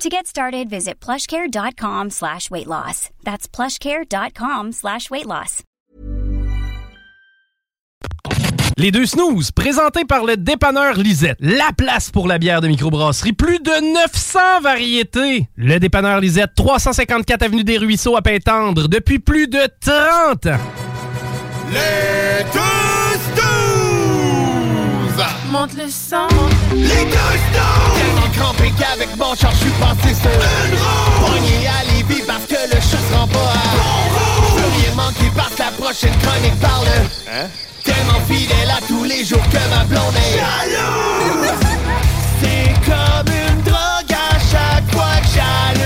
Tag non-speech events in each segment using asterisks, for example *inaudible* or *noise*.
To get started, visit plushcare.com slash weight loss. That's plushcare.com slash weight loss. Les deux snooze, présentés par le dépanneur Lisette. La place pour la bière de microbrasserie. Plus de 900 variétés. Le dépanneur Lisette, 354 Avenue des Ruisseaux à Pintendre, depuis plus de 30 ans. Les deux snooze! Monte le sang. Les deux snooze! Crampé qu'avec mon char, je suis passé sur une roue. Pogné à parce que le chat se rend pas à. Je rien manquer parce que la prochaine chronique parle. Hein? Tellement fidèle à tous les jours que ma blonde est jalouse. C'est comme une drogue à chaque fois que j'allume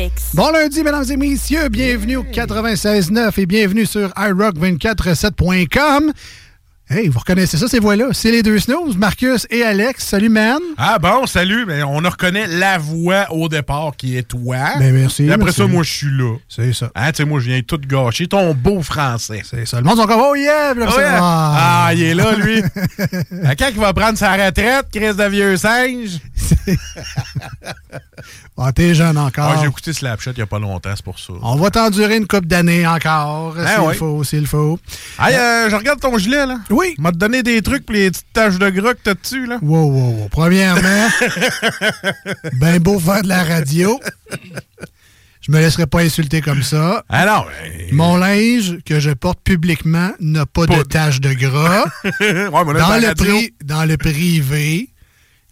Alex. Bon lundi, mesdames et messieurs. Bienvenue au 96.9 et bienvenue sur iRock247.com. Hey, vous reconnaissez ça, ces voix-là? C'est les deux snooze, Marcus et Alex. Salut, man. Ah bon, salut. Mais on reconnaît la voix au départ qui est toi. Ben, merci, Et après merci. ça, moi, je suis là. C'est ça. Hein, tu sais, moi, je viens tout gâcher. Ton beau français. C'est ça. Le monde sont comme, oh yeah! Puis là, Ah. Ah. Ah, il est là, lui. À *laughs* quand il va prendre sa retraite, Chris de vieux singe? *laughs* Ah, t'es jeune encore. Ah, j'ai écouté Slapshot il n'y a pas longtemps, c'est pour ça. On va t'endurer une coupe d'années encore. Ben s'il faut, s'il faut. Hey, euh, je regarde ton gilet, là. Oui. M'a te donné des trucs pour les petites taches de gras que t'as dessus, là. Wow, wow, wow. Premièrement, *laughs* ben beau faire de la radio. Je me laisserai pas insulter comme ça. Ah non, ben, Mon linge que je porte publiquement n'a pas, de Pas- tache de gras. *laughs* ouais, dans, le pri- dans le privé,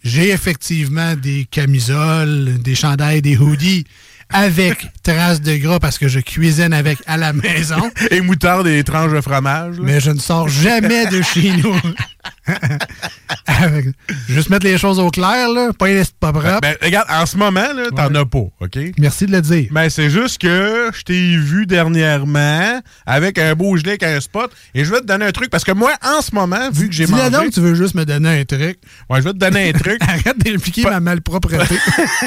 j'ai effectivement des camisoles, des chandails, des hoodies avec traces de gras parce que je cuisine avec à la maison. *laughs* Et moutarde et tranches de fromage, là. Mais je ne sors jamais de chez nous. *laughs* *laughs* Juste mettre les choses au clair, là. Pas pas propres. Ben, regarde, en ce moment, là, t'en as pas, OK? Merci de le dire. Ben, c'est juste que je t'ai vu dernièrement avec un beau gilet avec un spot et je vais te donner un truc parce que moi, en ce moment, vu que j'ai mangé... donc, tu veux juste me donner un truc. Ouais, je vais te donner un truc *laughs* Arrête d'impliquer ma malpropreté.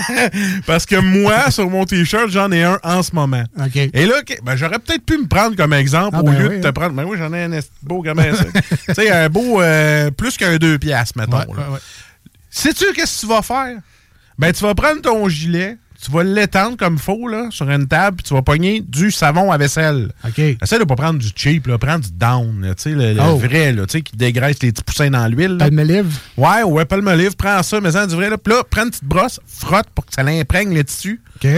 *laughs* parce que moi, sur mon T-shirt, j'en ai un en ce moment. OK. Et là, ben, j'aurais peut-être pu me prendre comme exemple Ah, au ben lieu oui, de te hein. prendre... Ben oui, j'en ai un beau gamin, ça. tu sais, un beau... euh, plus qu'un deux piastres, mettons. Ouais, ouais, ouais. Sais-tu qu'est-ce que tu vas faire? Ben, tu vas prendre ton gilet, tu vas l'étendre comme faux, là, sur une table, puis tu vas pogner du savon à vaisselle. OK. Essaye de pas prendre du cheap, là, prends du down, tu sais, le, le Oh. vrai, là, tu sais, qui dégraisse les petits poussins dans l'huile. Palmolive? Ouais, ouais, palmolive, prends ça, mets ça dans du vrai, là, puis là, prends une petite brosse, frotte pour que ça l'imprègne le tissu, OK.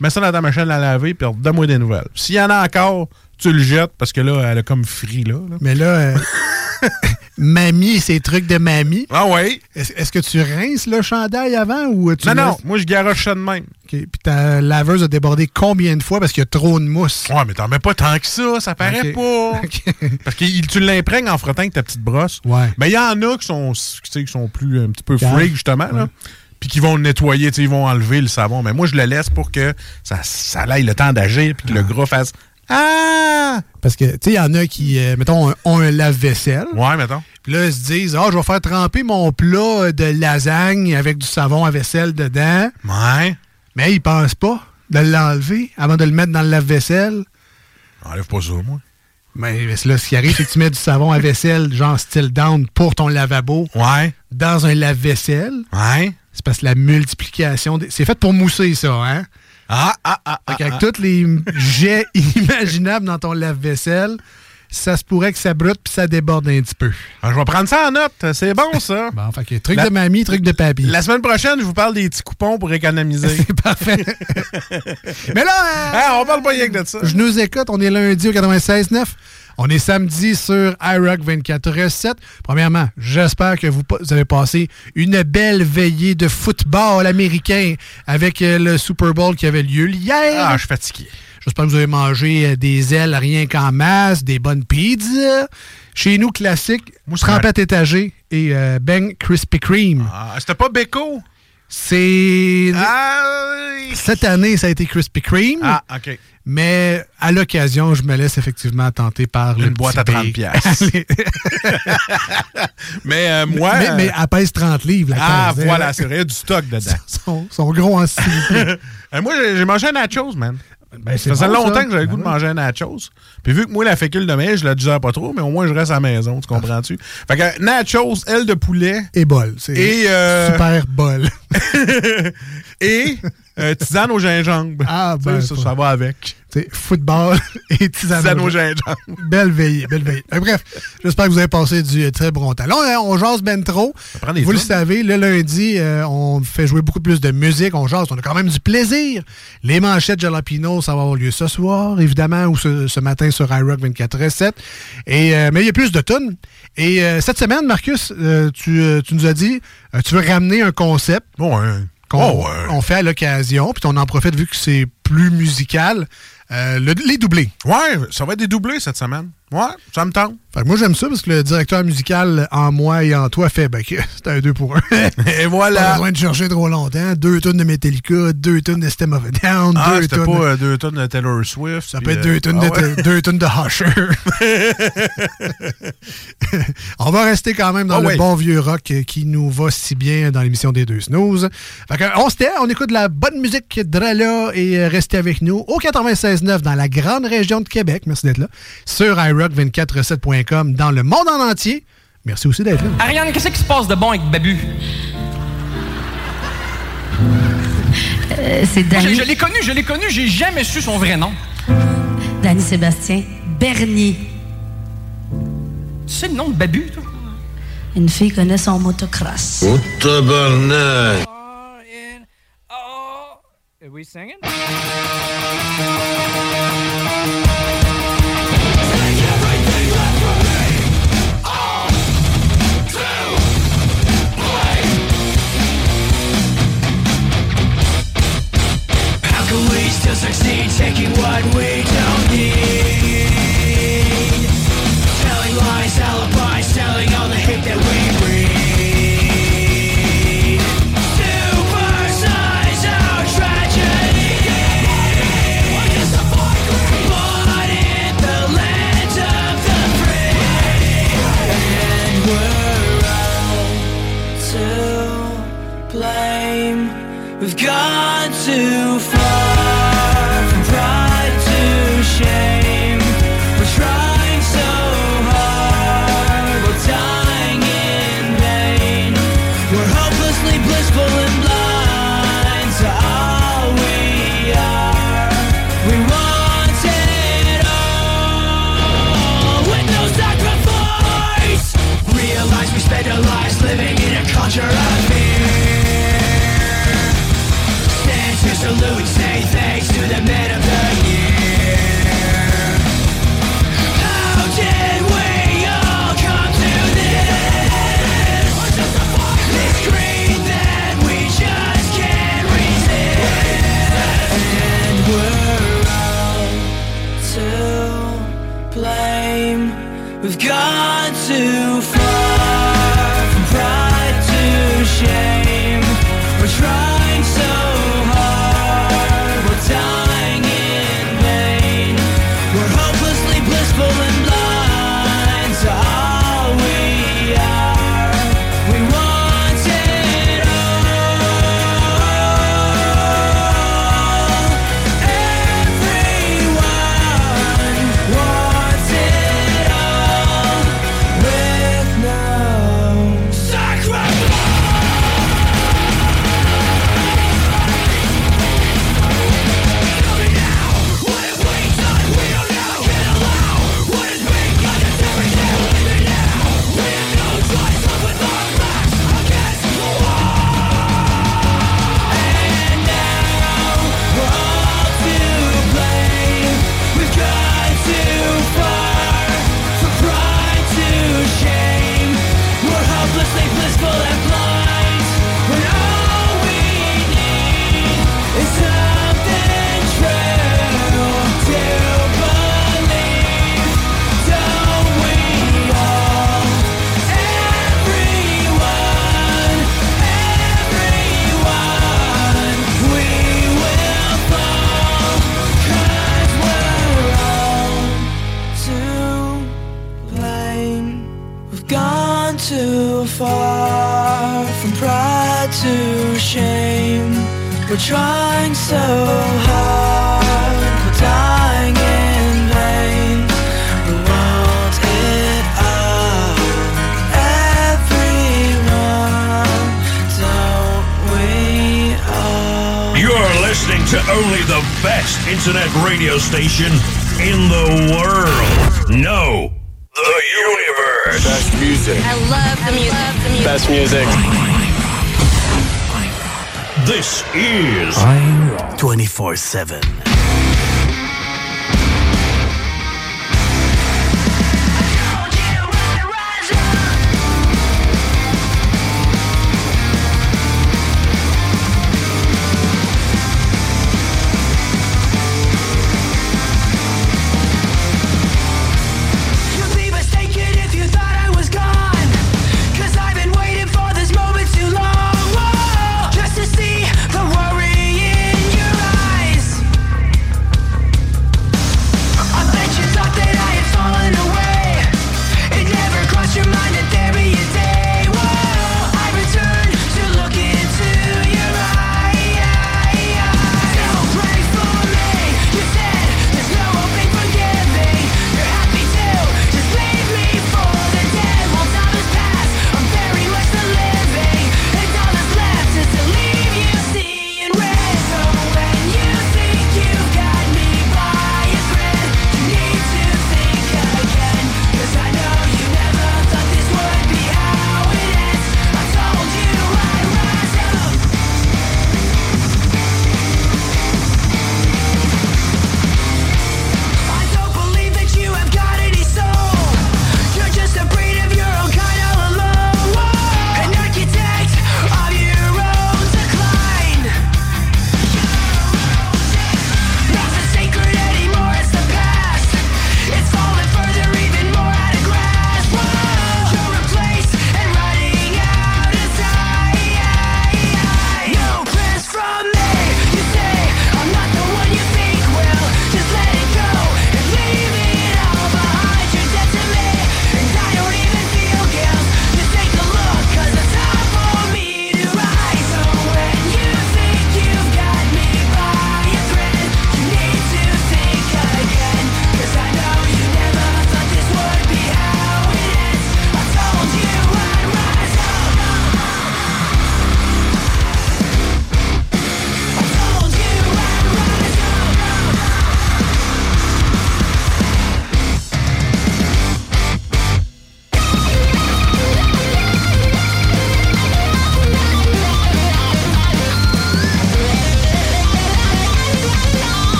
mets ça dans ta machine à laver, puis donne-moi des nouvelles. S'il y en a encore, tu le jettes, parce que là, elle a comme frit, là. là. Mais là, euh, *laughs* *laughs* mamie, ces trucs de mamie. Ah ouais? Est-ce que tu rinces le chandail avant ou tu Non, non, moi, je garoche ça de même. OK. Puis ta laveuse a débordé combien de fois parce qu'il y a trop de mousse? Ouais, mais t'en mets pas tant que ça, ça paraît pas. *laughs* Parce que tu l'imprègnes en frottant avec ta petite brosse. Ouais. Mais il y en a qui sont, tu sais, qui sont plus un petit peu freak, justement, là. Puis qui vont le nettoyer, ils vont enlever le savon. Mais moi, je le laisse pour que ça, ça aille le temps d'agir, puis que le gras fasse Ah! Parce que, tu sais, il y en a qui, euh, mettons, ont un lave-vaisselle. Ouais, mettons. Puis là, ils se disent, ah, je vais faire tremper mon plat de lasagne avec du savon à vaisselle dedans. Ouais. Mais ils pensent pas de l'enlever avant de le mettre dans le lave-vaisselle. Enlève pas ça, moi. Mais mais là, ce qui arrive, c'est que tu mets du savon à vaisselle, genre style down, pour ton lavabo, Ouais. dans un lave-vaisselle. Ouais. C'est parce que la multiplication. des- C'est fait pour mousser, ça, hein? Ah, ah, ah. Fait qu'avec tous les jets *laughs* imaginables dans ton lave-vaisselle, ça se pourrait que ça brute puis ça déborde un petit peu. Ah, je vais prendre ça en note. C'est bon, ça. *laughs* Bon, fait que truc La- de mamie, truc de papy. La semaine prochaine, je vous parle des petits coupons pour économiser. *laughs* C'est parfait. Mais là, euh, Ah, on parle pas rien que de ça. je nous écoute. On est lundi au 96.9. On est samedi sur iRock 24.7. Premièrement, j'espère que vous, vous avez passé une belle veillée de football américain avec euh, le Super Bowl qui avait lieu hier. Ah, je suis fatigué. J'espère que vous avez mangé euh, des ailes rien qu'en masse, des bonnes pizzas. Chez nous, classique, trempette étagée et euh, Ben Krispy Kreme. Ah, c'était pas Beko? C'est... Cette année, ça a été Krispy Kreme. ah, OK. Mais à l'occasion, je me laisse effectivement tenter par le Une boîte à 30 bake. piastres. *laughs* Mais euh, moi... mais, mais elle pèse 30 livres, la ah, voilà, c'est vrai, il y a du stock *laughs* dedans. Ils sont, sont gros en. *laughs* Euh, moi, j'ai j'ai mangé un nachos, man. Ben, Ça faisait bon, longtemps ça. que j'avais le Ben goût de manger un nachos. Puis vu que moi, la fécule de maïs, je la digère pas trop, mais au moins, je reste à la maison, tu comprends-tu? Fait que nachos, aile de poulet Et bol. C'est et... euh, super bol. *laughs* et *laughs* euh, tisane au gingembre. Ah, ben, ça, ça va avec. Football *laughs* et tisane. Tisane au gingembre. Belle veillée, belle veillée. Euh, bref, j'espère que vous avez passé du euh, très bon temps. Là, on, on jase ben trop. Vous le savez, le lundi, euh, on fait jouer beaucoup plus de musique, on jase, on a quand même du plaisir. Les manchettes Jalapino, ça va avoir lieu ce soir, évidemment, ou ce, ce matin sur iRock 24.7. Et euh, Mais il y a plus de tunes. Et cette semaine, Marcus, tu, tu nous as dit, tu veux ramener un concept Bon, ouais. Qu'on Oh, on fait à l'occasion, puis on en profite vu que c'est plus musical. Euh, le- les doublés. Ouais, ça va être des doublés cette semaine. Ouais, ça me tente. Fait que moi, j'aime ça parce que le directeur musical en moi et en toi fait ben, que *laughs* c'est un deux pour un. Et Pas voilà. besoin de chercher trop longtemps. Deux tonnes de Metallica, deux tonnes de System of a Down, Ah, deux tonnes. pas euh, deux tonnes de Taylor Swift. Ça peut être euh, deux tonnes, ah de, ouais. deux tonnes de Usher. *laughs* on va rester quand même dans Ah le ouais. bon vieux rock qui nous va si bien dans l'émission des deux snooze. Fait que, on se tait, on écoute de la bonne musique Drala et euh, restez avec nous au 96.9 dans la grande région de Québec. Merci d'être là. Sur iRock247.com dans le monde en entier. Merci aussi d'être là. Ariane, qu'est-ce qui se passe de bon avec Babu? Euh, c'est Je, Danny, je l'ai connu, je l'ai connu, j'ai jamais su son vrai nom. Danny Sébastien Bernier. Tu sais le nom de Babu, toi? Une fille connaît son motocross. Oh, tabarnak! Are we singing? Succeed taking what we don't need? Telling lies, alibis, telling all the hate that we breed. Supersize our tragedy. But in the land of the free. And we're to blame. We've gone too say thanks to the men of the year. How did we all come to this? This greed that we just can't resist. And we're all to blame. We've station in the world. No, the universe. Best music. I love the music. Love the music. Best music. This is 24 7.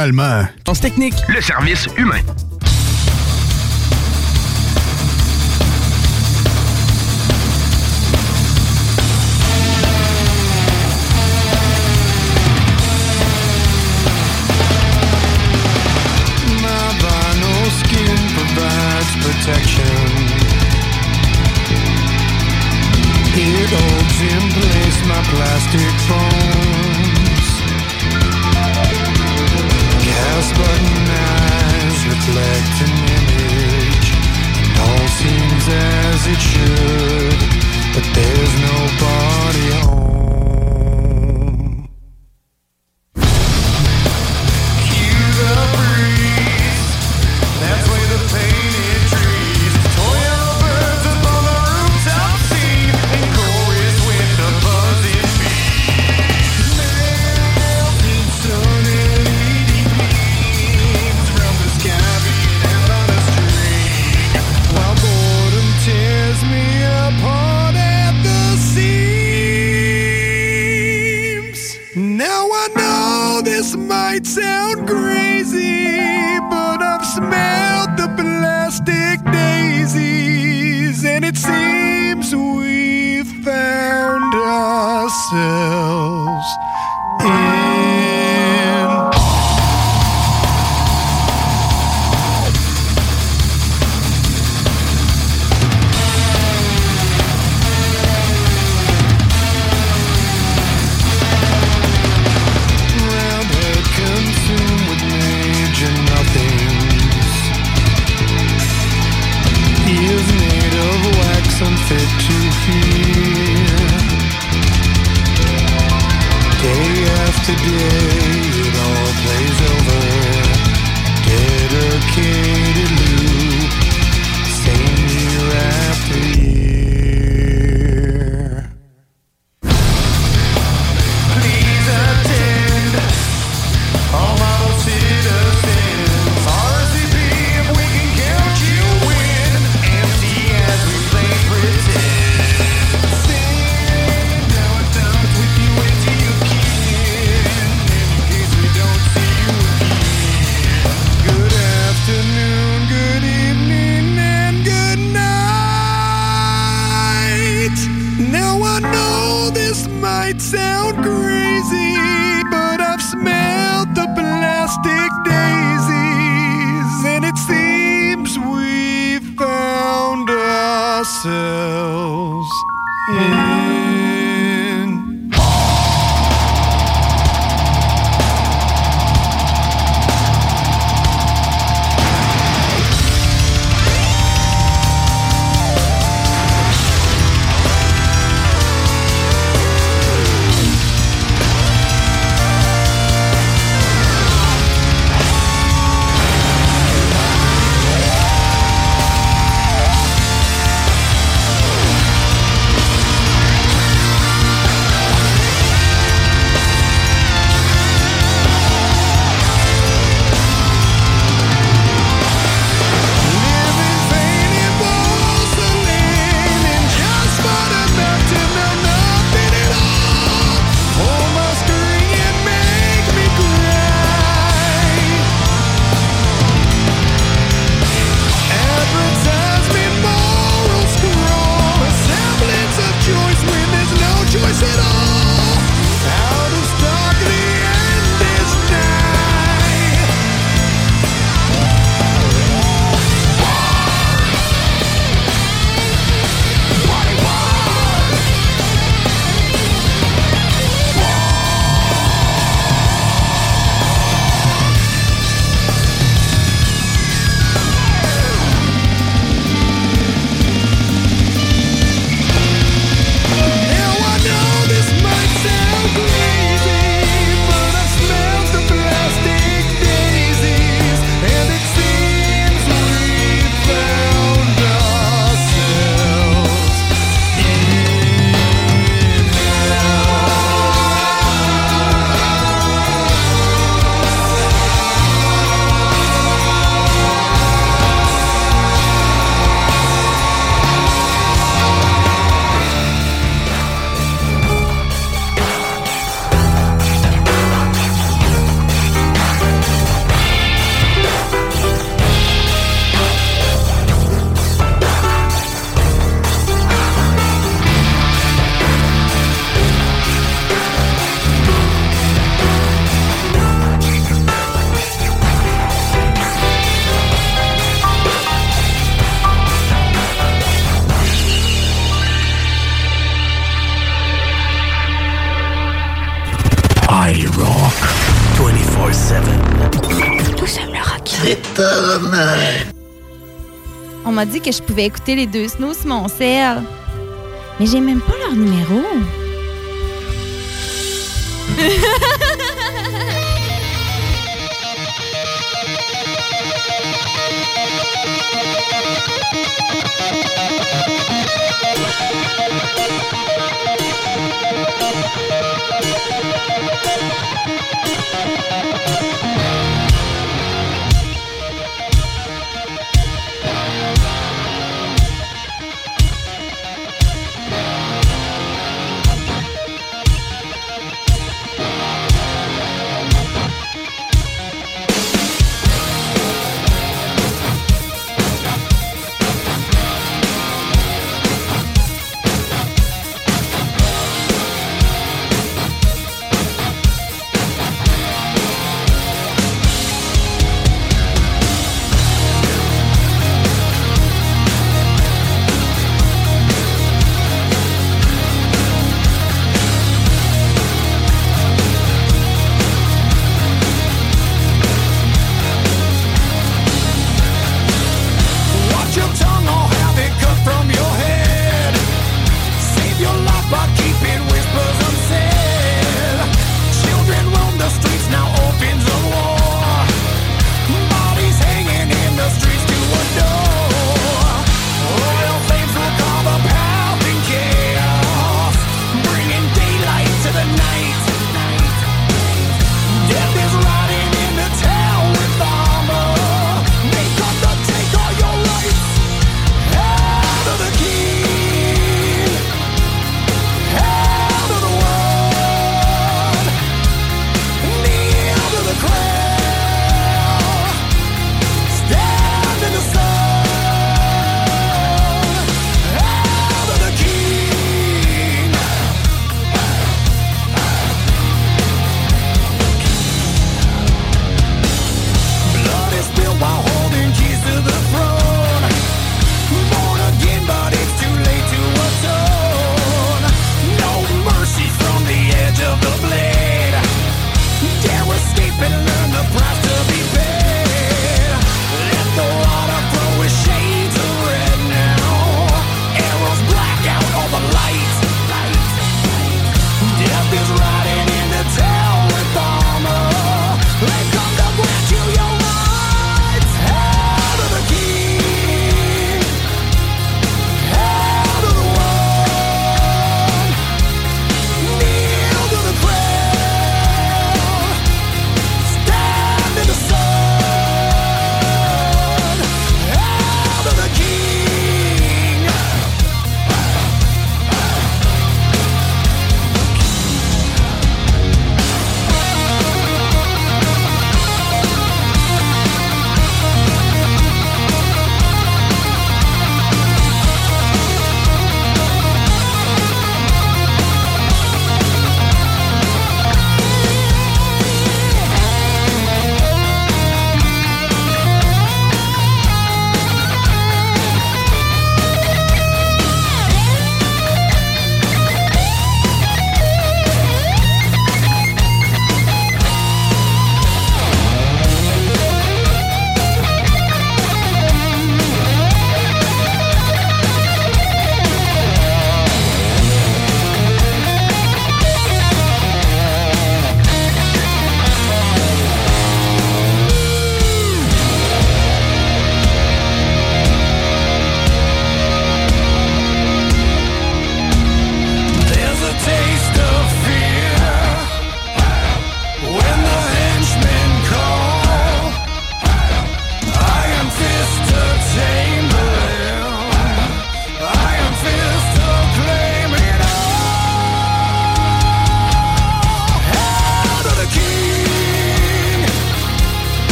finalement. Technique. Le service humain. sound great. M'a dit que je pouvais écouter les deux snooze sur mon sel. Mais j'ai même pas leur numéro. *laughs*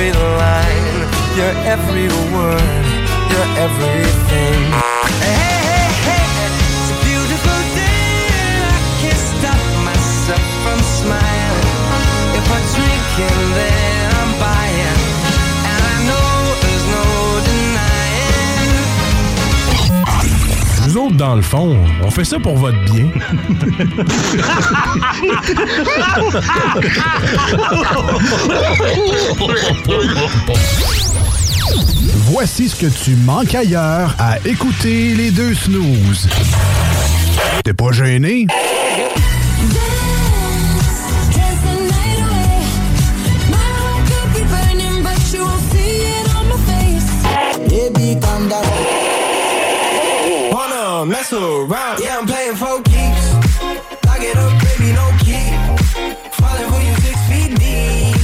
every line, your every word, your everything. Dans le fond, on fait ça pour votre bien. Voici ce que tu manques ailleurs à écouter les deux snooze. T'es pas gêné? Wanna mess around? Yeah, I'm playing for keeps. Lock it up, baby, no key. Falling for you six feet deep.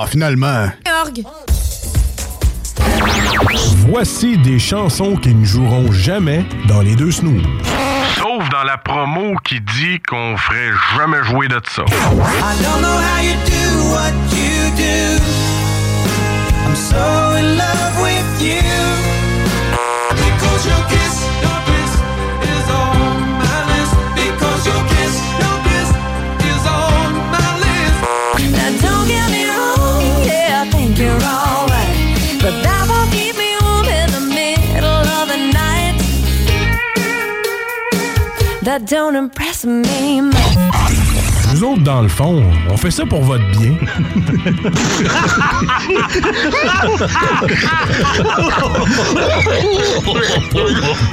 Ah, finalement. Orgue. Voici des chansons qui ne joueront jamais dans les deux snooze. Sauf dans la promo qui dit qu'on ferait jamais jouer de ça. I don't know how you do what you do. I'm so in love with you. That don't impress me much. Nous autres, dans le fond, on fait ça pour votre bien.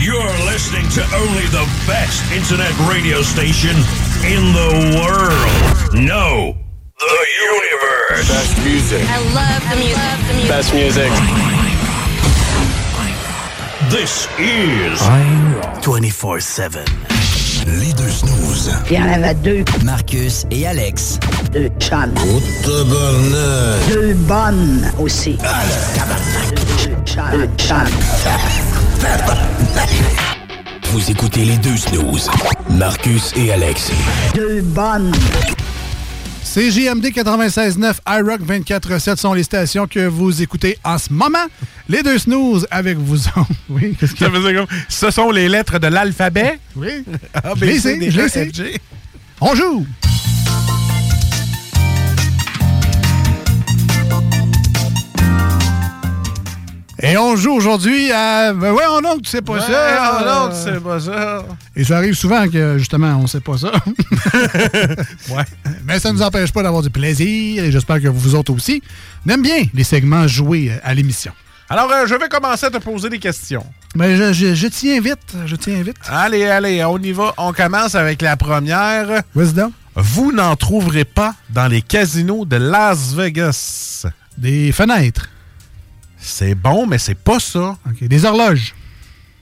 You're listening to only the best internet radio station in the world. No, the universe. Best music. I love the music. Love the music. Best music. This is 24-7. Les deux snooze. Il y en avait deux. Marcus et Alex. Deux chums. Oh, tabarnak. Deux bonnes aussi. Deux chums. Deux chums. Vous écoutez les deux snooze. Marcus et Alex. Deux bonnes. C'est JMD 96.9, iRock 24.7 sont les stations que vous écoutez en ce moment. Les deux snooze avec vous autres. *laughs* Oui, qu'est-ce Ça comme. Ce sont les lettres de l'alphabet? Oui. A, B, C, D, je E. On joue! Et on joue aujourd'hui à. Ben ouais, on tu sais pas Ouais, ça. oh non, tu sais pas ça. Et ça arrive souvent que, justement, on sait pas ça. *laughs* ouais. Mais ça ne nous empêche pas d'avoir du plaisir et j'espère que vous autres aussi. On aime bien les segments joués à l'émission. Alors, euh, je vais commencer à te poser des questions. Mais je, je, je t'y invite. Je t'y invite. Allez, allez, on y va. On commence avec la première. Wisdom. Vous n'en trouverez pas dans les casinos de Las Vegas. Des fenêtres. C'est bon, mais c'est pas ça. OK. Des horloges.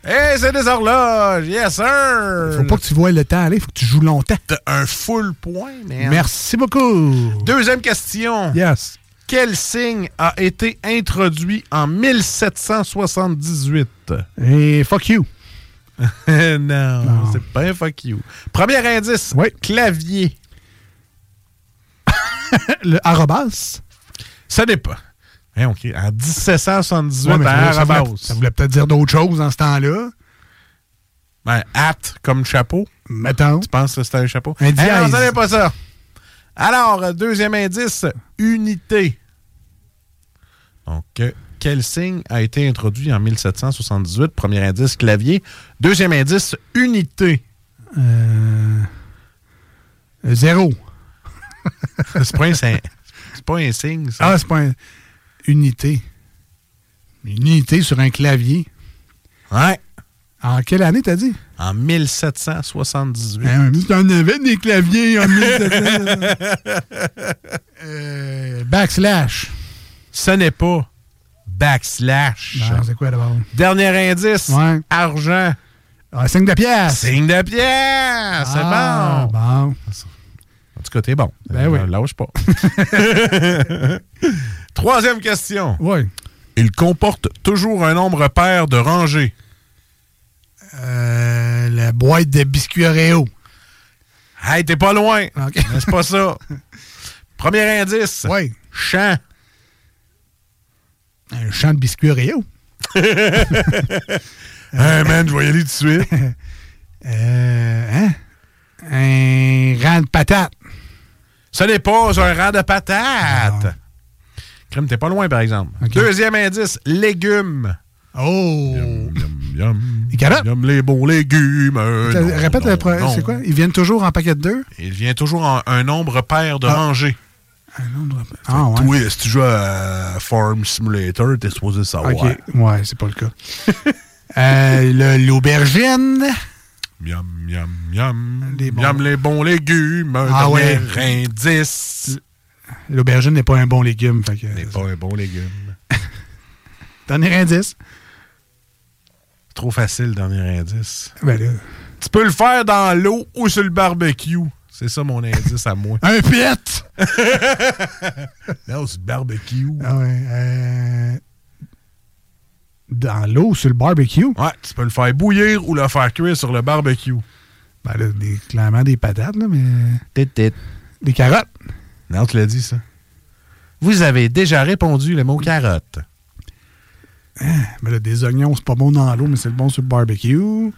Hey, c'est des horloges! Yes, sir! Faut pas que tu vois le temps aller, faut que tu joues longtemps. T'as un full point, man. Merci beaucoup. Deuxième question. Yes. Quel signe a été introduit en 1778? Et fuck you. *laughs* non, c'est pas un fuck you. Premier indice. Clavier. *laughs* le arrobas? Ça n'est pas. Hein, OK. En 1778, Ouais, mais à ça, voulait, ça voulait peut-être dire d'autres choses dans ce temps-là. Ben, hat comme chapeau. Mettons. Tu penses que c'était un chapeau? Un non, ça n'est pas ça. Alors, deuxième indice, unité. Donc, quel signe a été introduit en 1778? Premier indice, clavier. Deuxième indice, unité. Euh, zéro. *laughs* c'est pas un, c'est pas un signe, ça. Ah, c'est pas une unité. Une unité sur un clavier. Ouais. En quelle année, t'as dit? En 1778. Hein, T'en avais des claviers en 1700. *laughs* Euh, backslash. Ce n'est pas backslash. C'est quoi d'abord? Dernier indice. Ouais. Argent. Ah, signe de pièce. Signe de pièce. C'est Ah, bon. bon. En tout cas, t'es bon. Ben oui. Euh, Lâche pas. *laughs* Troisième question. Oui. Il comporte toujours un nombre pair de rangées. Euh, la boîte de biscuits Oreo. Hey, t'es pas loin. OK. *laughs* Mais c'est pas ça? Premier indice. Oui. Champ. Un champ de biscuits Oreo. *laughs* Hey man, je vais y aller tout de suite. *laughs* Euh, hein? Un rang de patates. Ce n'est pas un rang de patates. Crème, t'es pas loin, par exemple. Deuxième indice, légumes. Oh! Yum, Les carottes. yum, les bons légumes. non, Répète non, le pro- non. c'est quoi? Ils viennent toujours en paquet de deux? Il vient toujours en un nombre pair de Ah. rangées. Ah, ouais. Oui, si tu joues à Farm Simulator, t'es supposé savoir. OK. Ouais, c'est pas le cas. *laughs* Euh, le- L'aubergine. Miam, miam, miam. Les bons- Miam, les bons légumes. Un Ah ouais. indice. L'aubergine n'est pas un bon légume. Fait que, n'est pas un bon légume. *laughs* Dernier indice. Trop facile, dernier indice. Ben là. Tu peux le faire dans l'eau ou sur le barbecue. C'est ça mon indice à moi. *laughs* Un pit! non, c'est le barbecue. Ah ouais. euh, Dans l'eau, sur le barbecue? Ouais, tu peux le faire bouillir ou le faire cuire sur le barbecue. Ben là, des- clairement des patates, là, mais. Tit, Des carottes. Non, tu l'as dit, ça. Vous avez déjà répondu le mot carotte. Ben là, des oignons, c'est pas bon dans l'eau, mais c'est bon sur le barbecue.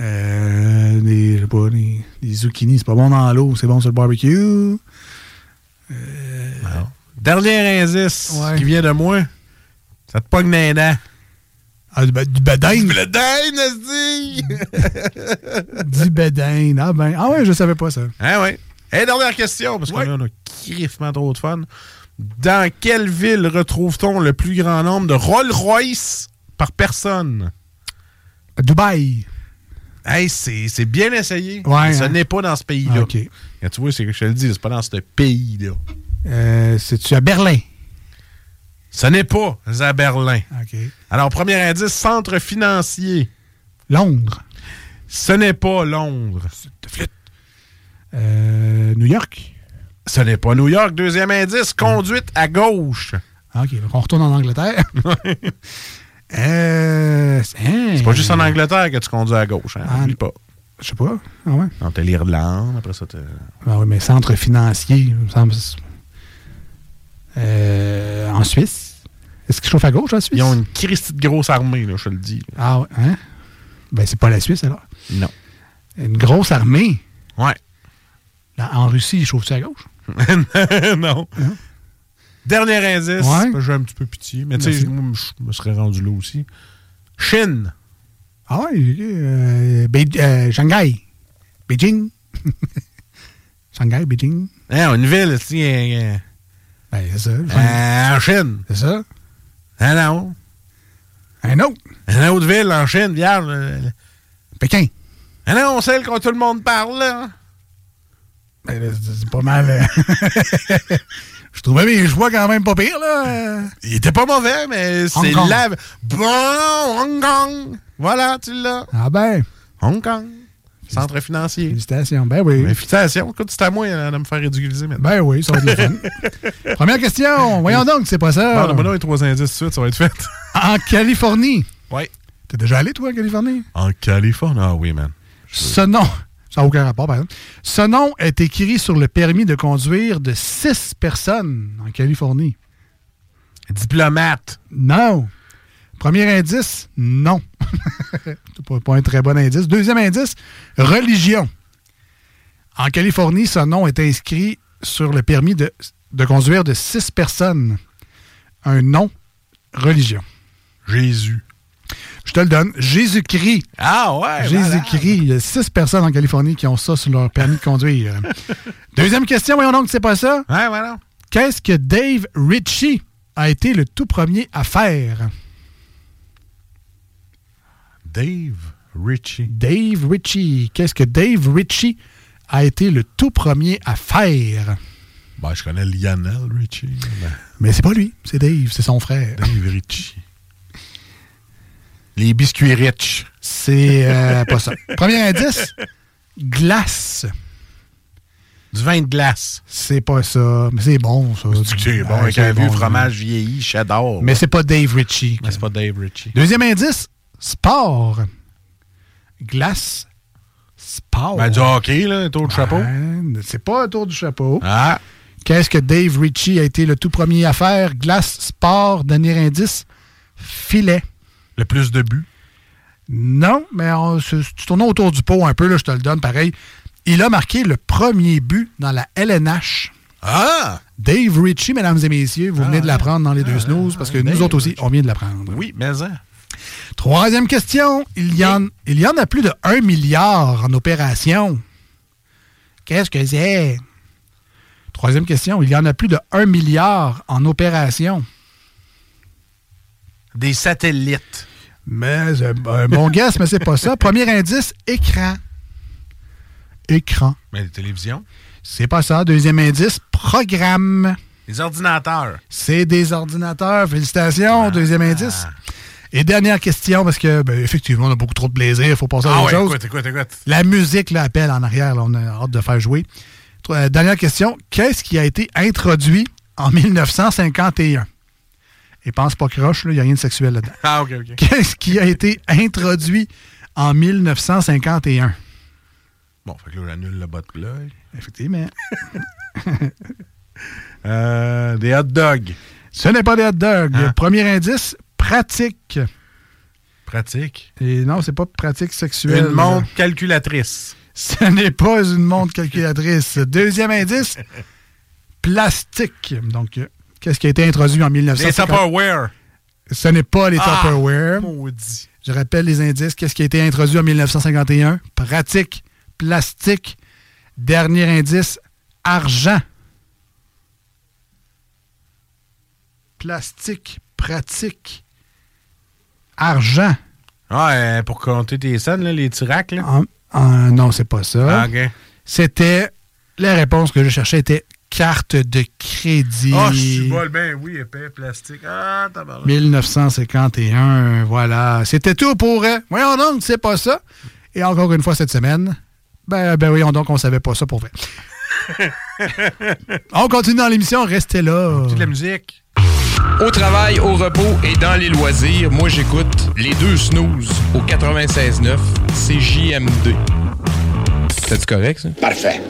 Euh, des, je sais pas, des, des zucchini, c'est pas bon dans l'eau, c'est bon sur le barbecue. Dernier indice Ouais. qui vient de moi. Ça te pogne les dents. Ah, du, ba- du bedin. Du dit! *laughs* du bedin. Ah ben, ah ouais, je savais pas ça. Ah ouais. Et dernière question, parce qu'on a griffement trop de fun. Dans quelle ville retrouve-t-on le plus grand nombre de Rolls-Royce par personne? Dubaï. Hey, c'est c'est bien essayé. Ouais, Mais ce hein? n'est pas dans ce pays-là. Ah, OK. Quand tu vois, c'est que je te le dis, c'est pas dans ce pays-là. Euh, C'est-tu à Berlin? Ce n'est pas à Berlin. OK. Alors, premier indice, centre financier. Londres. Ce n'est pas Londres. Euh, New York? Ce n'est pas New York. Deuxième indice, conduite à gauche. Ah, OK, donc on retourne en Angleterre. *laughs* euh, c'est C'est pas juste en Angleterre que tu conduis à gauche. Hein? Ah, Oublie pas. Je sais pas. Ah ouais? Non, t'as l'Irlande, après ça, t'as... Ah oui, mais centre financier, il me semble. Euh, en Suisse? Est-ce qu'ils chauffent à gauche en Suisse? Ils ont une Christie de grosse armée, là, je te le dis. Ah ouais, hein? Ben, c'est pas la Suisse, alors. Non. Une grosse armée? Ouais. En Russie, ils chauffent à gauche? *laughs* non. Dernier indice. Ouais. J'ai un petit peu pitié, mais tu sais, je me serais rendu là aussi. Chine. Ah ouais, euh, euh, Shanghai. Beijing. *laughs* Shanghai, Beijing. Hein, une ville, tu sais, euh, Ben, c'est ça. euh, en Chine. C'est ça. Ah non. Un autre. Une autre ville en Chine, vierge. Pékin. Ah non, celle que tout le monde parle, là. Ben, c'est pas mal. euh, *laughs* Je trouvais mes choix quand même pas pire, là. Il était pas mauvais, mais c'est la... Bon, Hong Kong. Voilà, tu l'as. Ah ben, Hong Kong. Centre financier. félicitations. Ben oui. Félicitations. Écoute, c'est à moi euh, de me faire ridiculiser maintenant. Ben oui, ça va être le fun. *laughs* Première question. Voyons donc, c'est pas ça. Bon, donne-moi trois indices tout de suite, ça va être fait. *laughs* En Californie. Ouais. T'es déjà allé, toi, en Californie? En Californie? Ah oui, man. Ce nom, ça n'a aucun rapport, par exemple. Ce nom est écrit sur le permis de conduire de six personnes en Californie. Diplomate. Non. Premier indice, non. *laughs* Pas, pas un très bon indice. Deuxième indice, religion. En Californie, ce nom est inscrit sur le permis de, de conduire de six personnes. Un nom, religion. Jésus. Je te le donne. Jésus-Christ. Ah ouais? Jésus-Christ. Il y a six personnes en Californie qui ont ça sur leur permis de conduire. *laughs* Deuxième question, voyons donc, c'est pas ça. Ouais, voilà. Qu'est-ce que Dave Ritchie a été le tout premier à faire? Dave Ritchie. Dave Ritchie. Qu'est-ce que Dave Ritchie a été le tout premier à faire? Ben, je connais Lionel Richie. Ben, Mais c'est pas lui, c'est Dave, c'est son frère. Dave Ritchie. Les biscuits Rich. C'est euh, *laughs* pas ça. Premier indice, glace. Du vin de glace. C'est pas ça, mais c'est bon, ça. C'est bon, avec un vieux fromage vieilli, cheddar. Mais c'est pas Dave Ritchie. Mais c'est pas Dave Ritchie. Deuxième indice, sport. Glace, sport. Ben, du hockey, là, un tour de chapeau. Ben, c'est pas un tour du chapeau. Ah. Qu'est-ce que Dave Ritchie a été le tout premier à faire? Glace, sport, dernier indice, filet. Le plus de buts? Non, mais on, se- tu tournes autour du pot un peu, là, je te le donne pareil. Il a marqué le premier but dans la LNH. Ah! Dave Ritchie, mesdames et messieurs, vous venez de l'apprendre dans les deux snooze, parce que nous autres aussi, on vient de l'apprendre. Oui, mais hein. Troisième question. Il y, en, il y en a plus de 1 milliard en opération. Qu'est-ce que c'est? Troisième question. Il y en a plus de 1 milliard en opération. Des satellites. Mais euh, un bon guess, mais c'est pas ça. Premier indice, écran. Écran. Mais les télévisions? C'est pas ça. Deuxième indice, programme. Les ordinateurs. C'est des ordinateurs. Félicitations. Deuxième indice. Et dernière question, parce que, ben, effectivement, on a beaucoup trop de plaisir. Il faut passer à Ah autre ouais, chose. écoute, écoute, écoute. La musique là, appelle en arrière. là, on a hâte de faire jouer. Euh, dernière question. Qu'est-ce qui a été introduit en 1951? Et pense pas croche, il n'y a rien de sexuel là-dedans. Ah, OK, OK. Qu'est-ce qui a été introduit en 1951? Bon, fait que là, j'annule le bas de plug. Effectivement. *laughs* Euh, des hot dogs. Ce n'est pas des hot dogs. Hein? Premier indice, pratique. Pratique. Et non, c'est pas pratique sexuelle. Une montre calculatrice. Ce n'est pas une montre calculatrice. Deuxième indice, plastique. Donc, qu'est-ce qui a été introduit en Des 1950? Tupperware. Ce n'est pas les Ah! Tupperware. Maudit. Je rappelle les indices. Qu'est-ce qui a été introduit en 1951? Pratique, plastique. Dernier indice, argent. Plastique, pratique, argent. Ah, pour compter tes scènes, là, les tiracs, là. Ah, ah, non, c'est pas ça. Ah, OK. C'était. La réponse que je cherchais était carte de crédit. Ah, je suis bol, ben oui, épais, plastique. Ah, tabarnak. 1951, voilà. C'était tout pour. euh, voyons donc, c'est pas ça. Et encore une fois cette semaine, ben, ben voyons donc, on savait pas ça pour vrai. *laughs* on continue dans l'émission, restez là. de la musique. Au travail, au repos et dans les loisirs, moi j'écoute les deux snooze au 96.9 CJMD. C'est correct ça? Parfait.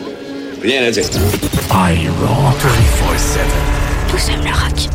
Rien à dire. I roll 24-7. Tous aiment le rock.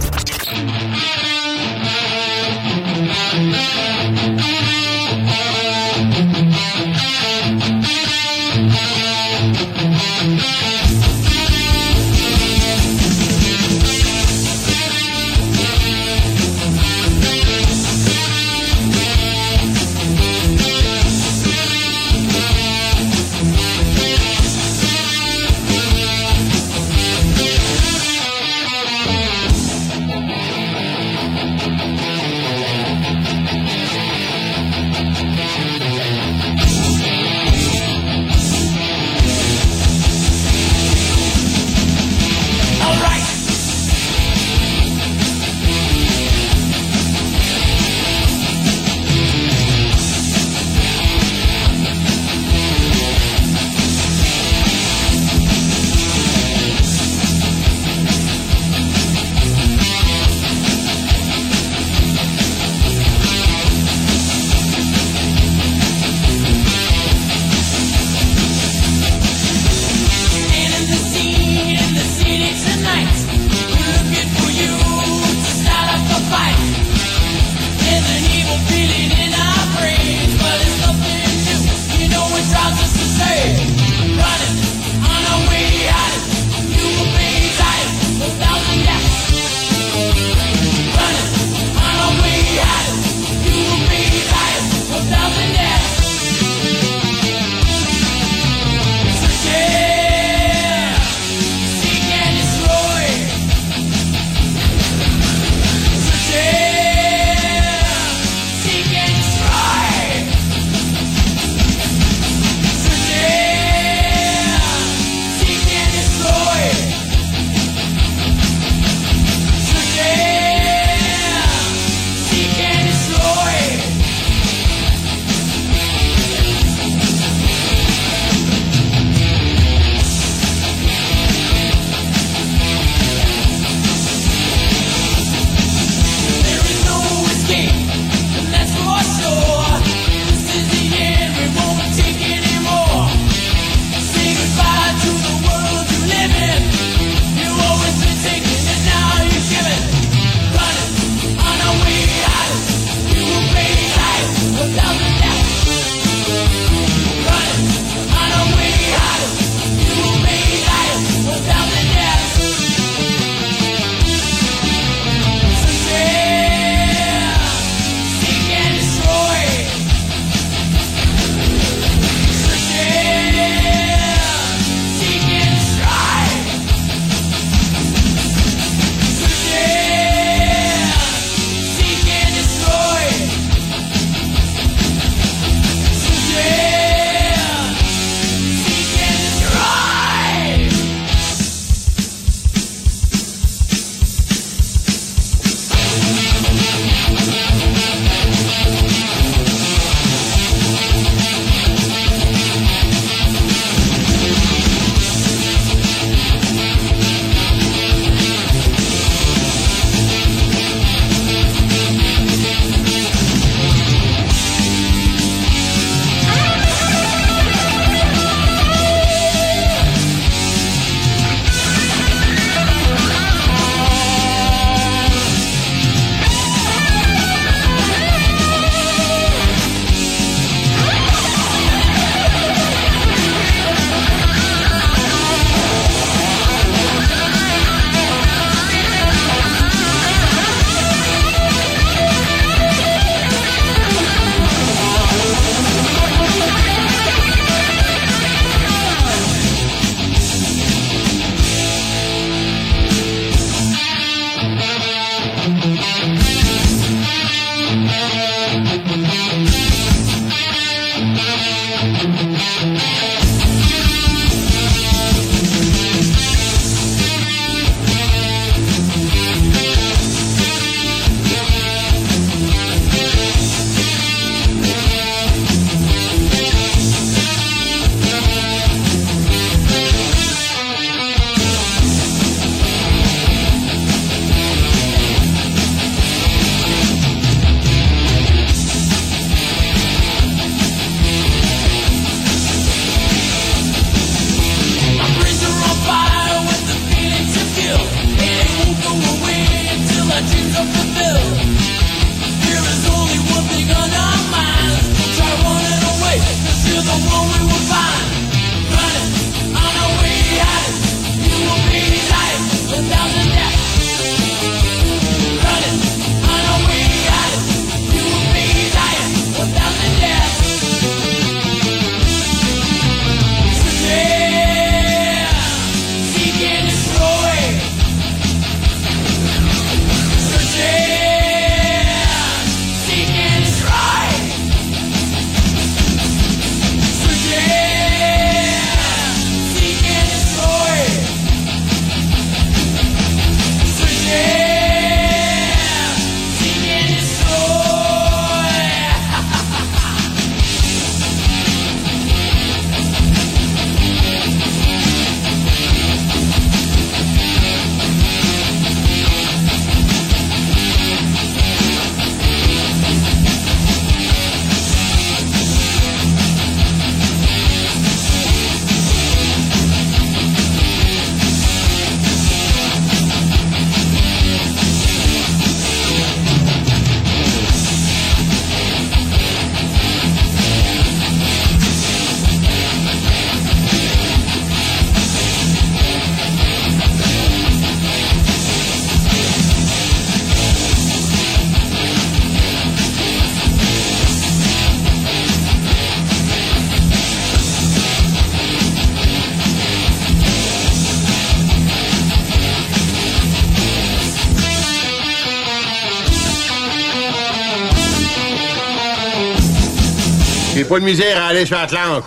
de misère à aller sur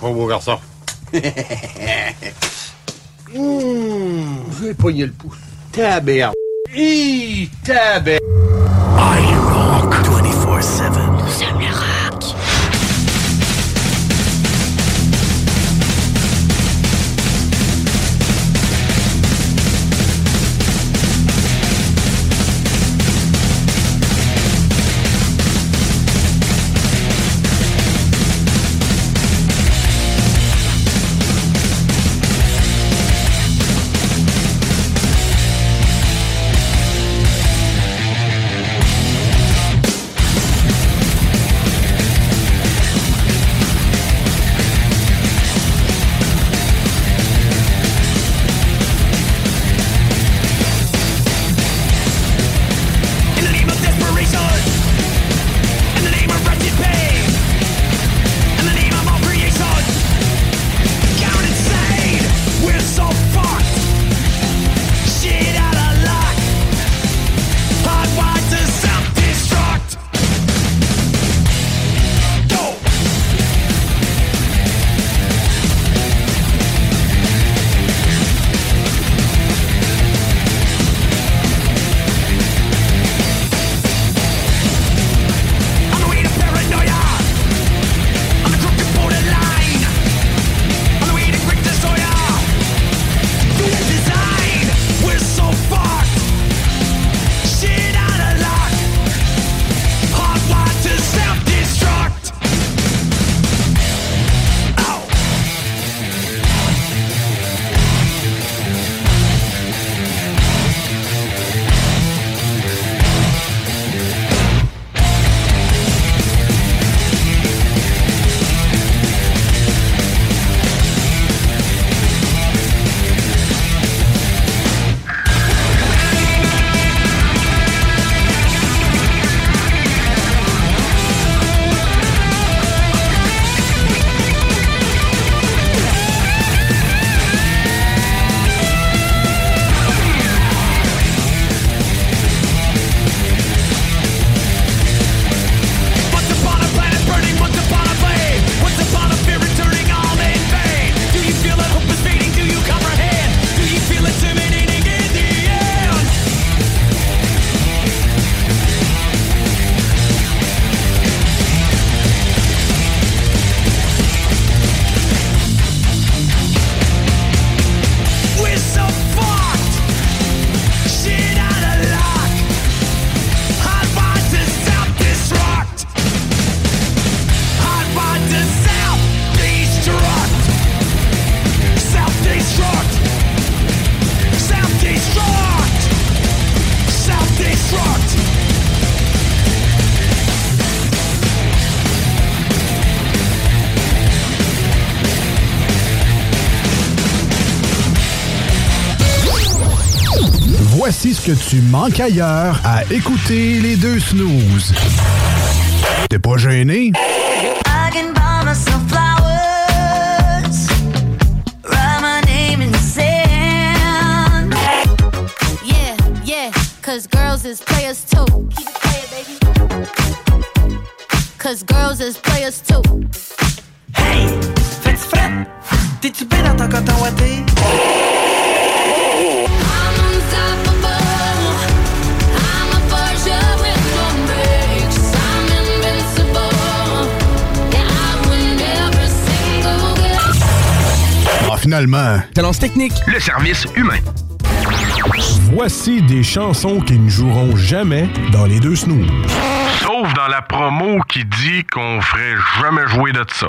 mon beau garçon. *laughs* Mmh. je vais pogner le pouce. Hi, que tu manques ailleurs à écouter les deux snooze. T'es pas gêné? I can buy myself flowers, write my name in the sand. Yeah, yeah, cause girls is players too. Keep it playing, baby. Cause girls is players too. Hey, fais-tu fret? T'es-tu bien dans ton coton ouaté? Finalement. Talence technique, le service humain. Voici des chansons qui ne joueront jamais dans les deux snooze. Sauf dans la promo qui dit qu'on ferait jamais jouer de ça.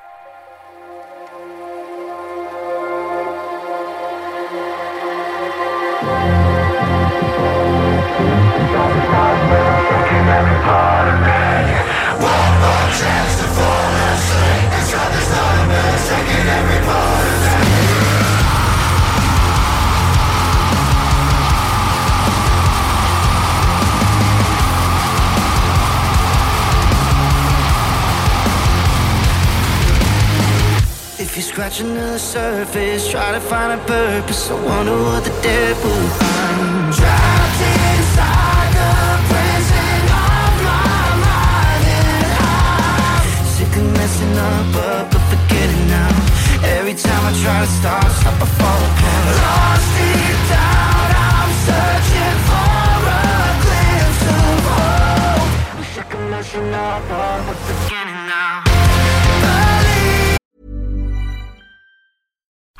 Scratching the surface, try to find a purpose. I wonder what the dead will find. Trapped inside the prison of my mind, and I'm sick of messing up, but, but forgetting now. Every time I try to stop, stop, I fall apart. Lost deep down, I'm searching for a glimpse of hope. I'm sick of messing up, but, but forgetting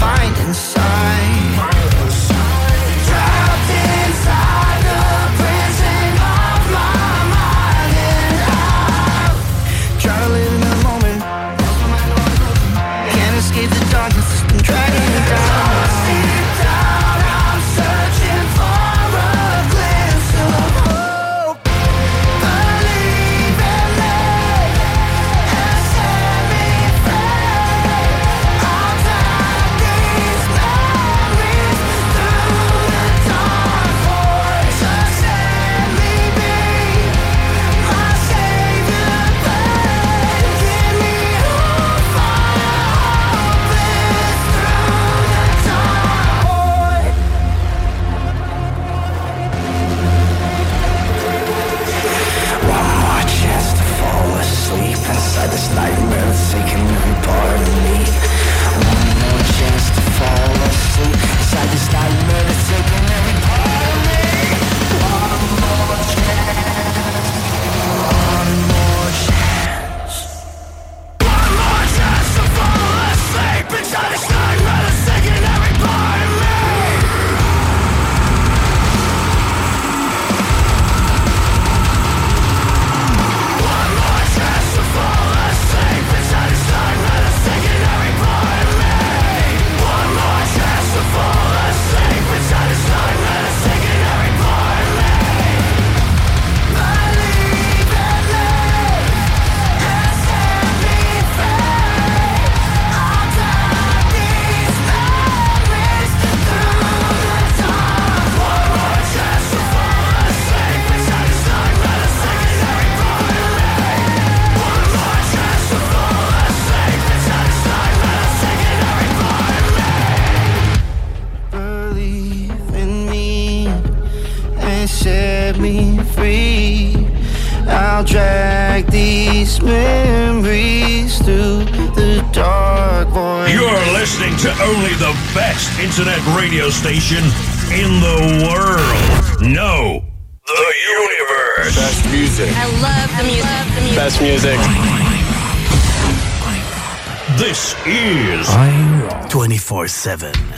What drag these memories through the dark void. You're listening to only the best internet radio station in the world. No, the universe. Best music. I love the music. Love the music. Best music. This is 24 7.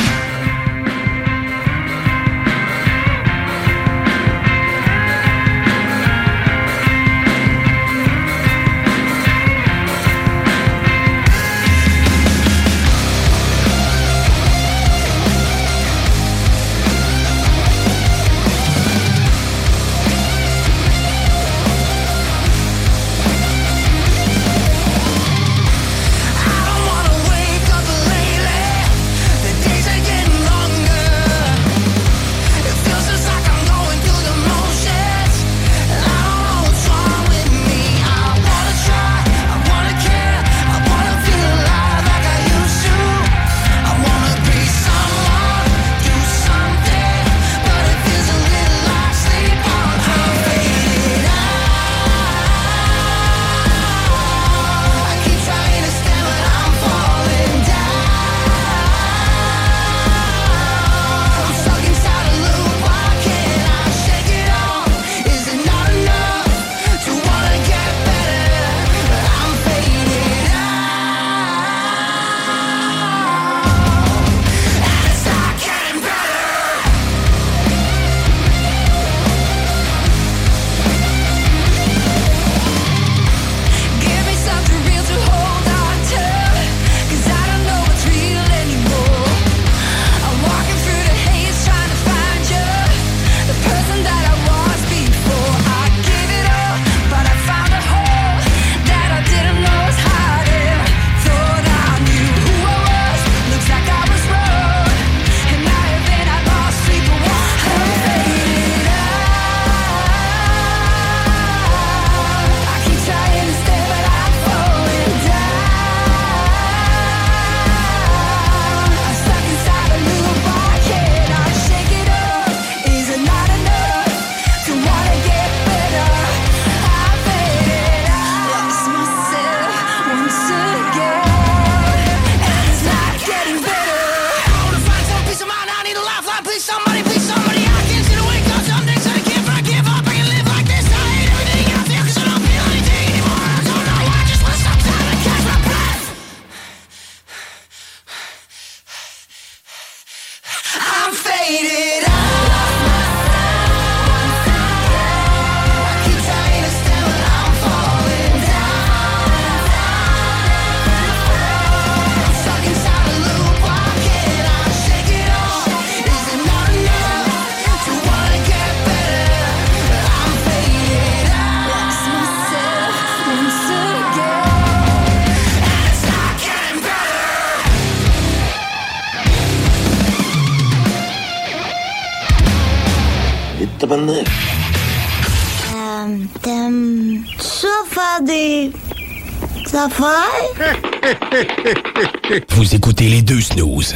Vous écoutez les deux snooze.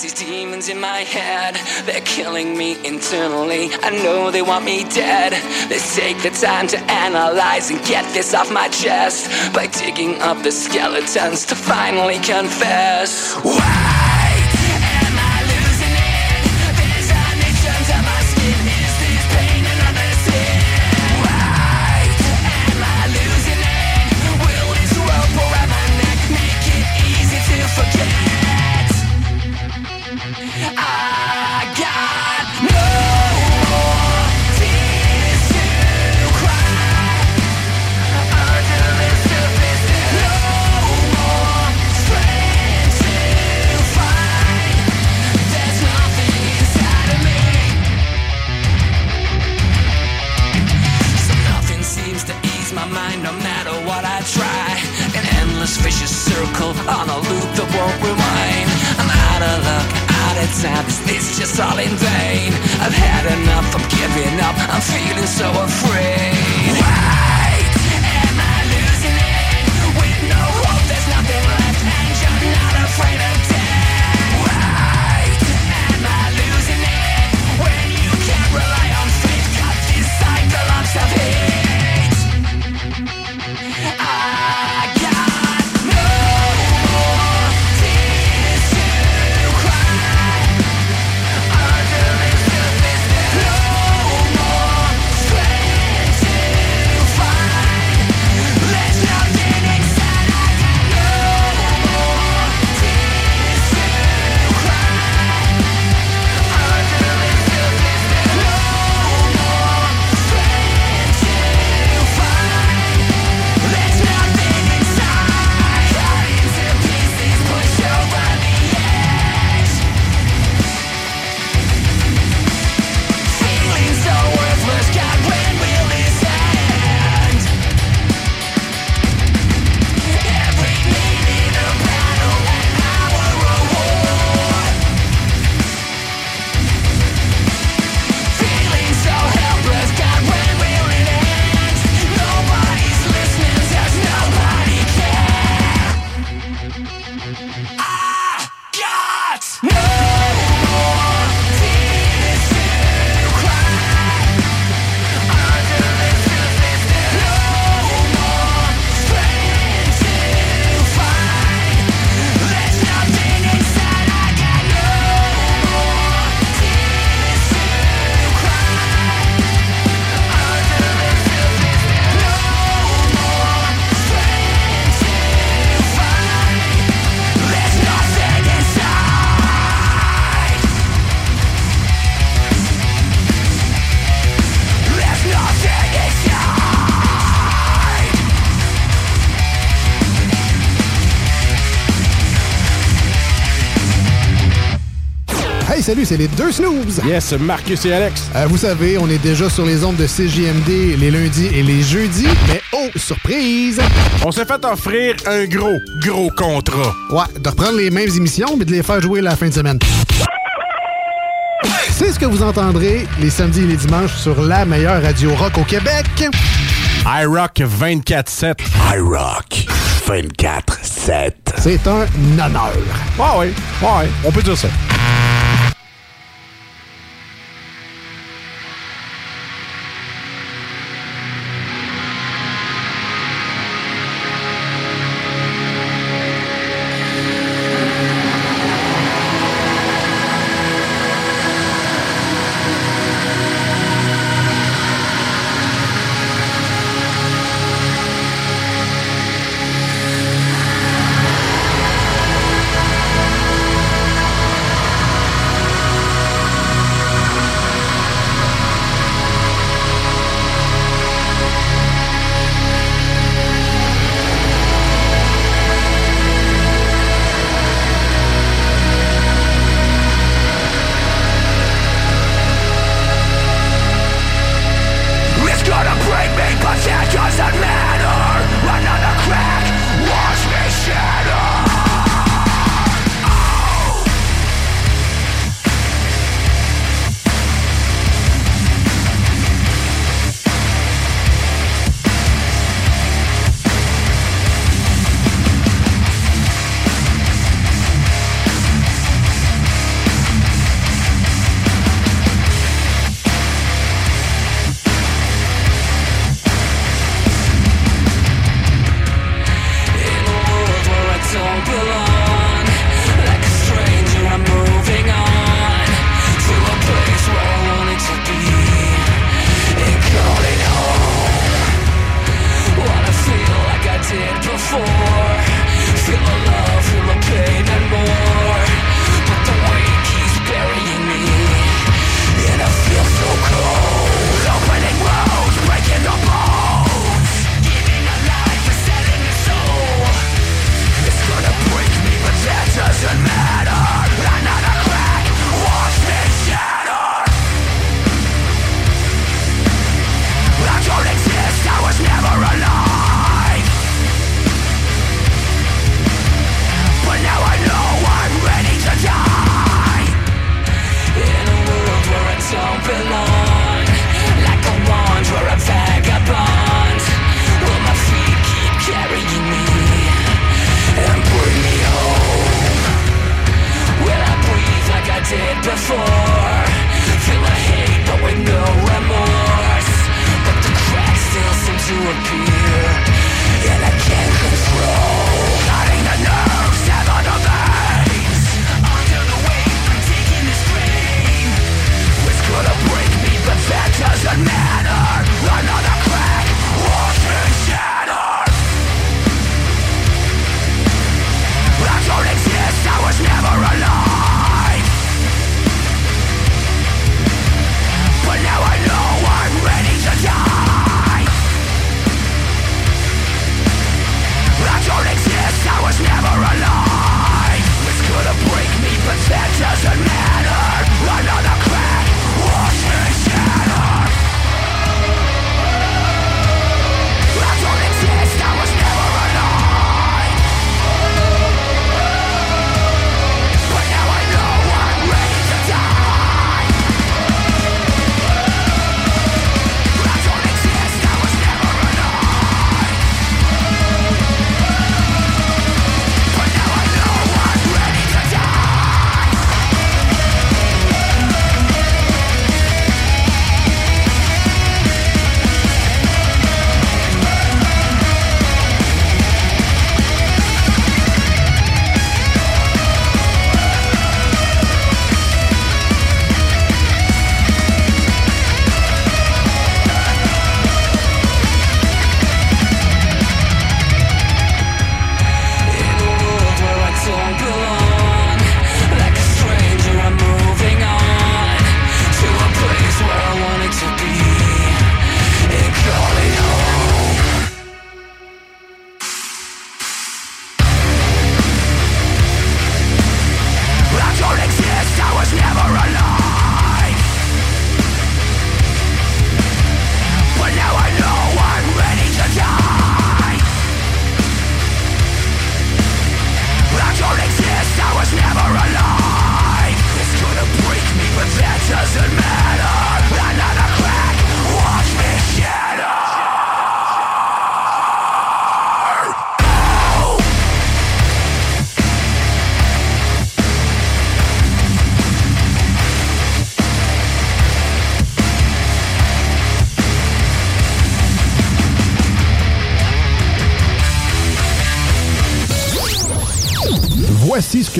these demons in my head, they're killing me internally. I know they want me dead. Let's take the time to analyze and get this off my chest by digging up the skeletons to finally confess. Wow. Salut, c'est les deux snooze! Yes, Marcus et Alex. Euh, vous savez, on est déjà sur les ondes de CJMD les lundis et les jeudis, mais oh, surprise! On s'est fait offrir un gros, gros contrat. Ouais, de reprendre les mêmes émissions, mais de les faire jouer la fin de semaine. C'est ce que vous entendrez les samedis et les dimanches sur la meilleure radio rock au Québec. iRock 24-7. iRock 24-7. C'est un honneur. Ouais, ouais, ouais, on peut dire ça.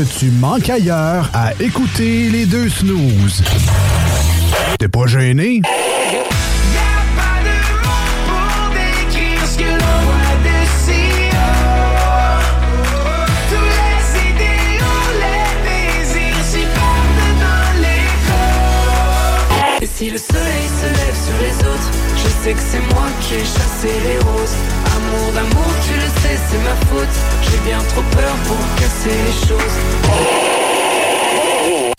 Tu manques ailleurs à écouter les deux snooze. T'es pas gêné? décrire ce que l'on voit de si haut. Tous les idéaux, les désirs s'y perdent dans l'écho. Et si le soleil se lève sur les autres, je sais que c'est moi qui ai chassé les roses. Amour d'amour, tu le sais, c'est ma faute. J'ai bien trop peur pour casser les choses.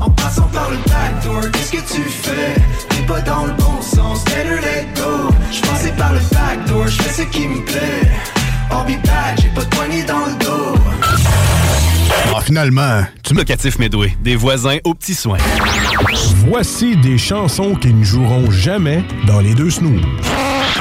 En passant par le backdoor, qu'est-ce que tu fais? T'es pas dans le bon sens, better let go Je passais par le backdoor, je fais ce qui me plaît I'll be back, j'ai pas de poignée dans le dos Ah, finalement. Tu locatif Medway, des voisins aux petits soins. Voici des chansons qui ne joueront jamais dans les deux snooze.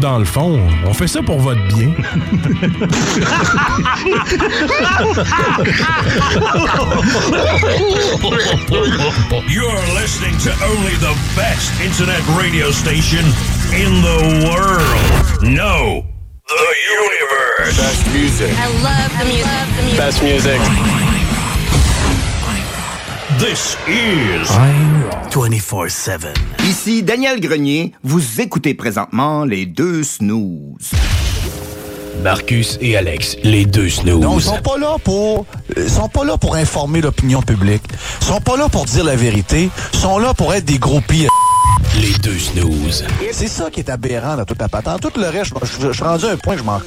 Dans le fond, on fait ça pour votre bien. You're listening to only the best internet radio station in the world. No, the universe. Best music. I love the music. Best music. This is 24-7. Ici Daniel Grenier, vous écoutez présentement les deux snooze. Marcus et Alex, les deux snooze. Non, ils sont pas là pour ils sont pas là pour informer l'opinion publique. Ils sont pas là pour dire la vérité, ils sont là pour être des gros pires. Les deux snooze. C'est ça qui est aberrant dans toute la patente. Tout le reste, je, suis rendu à un point que je m'en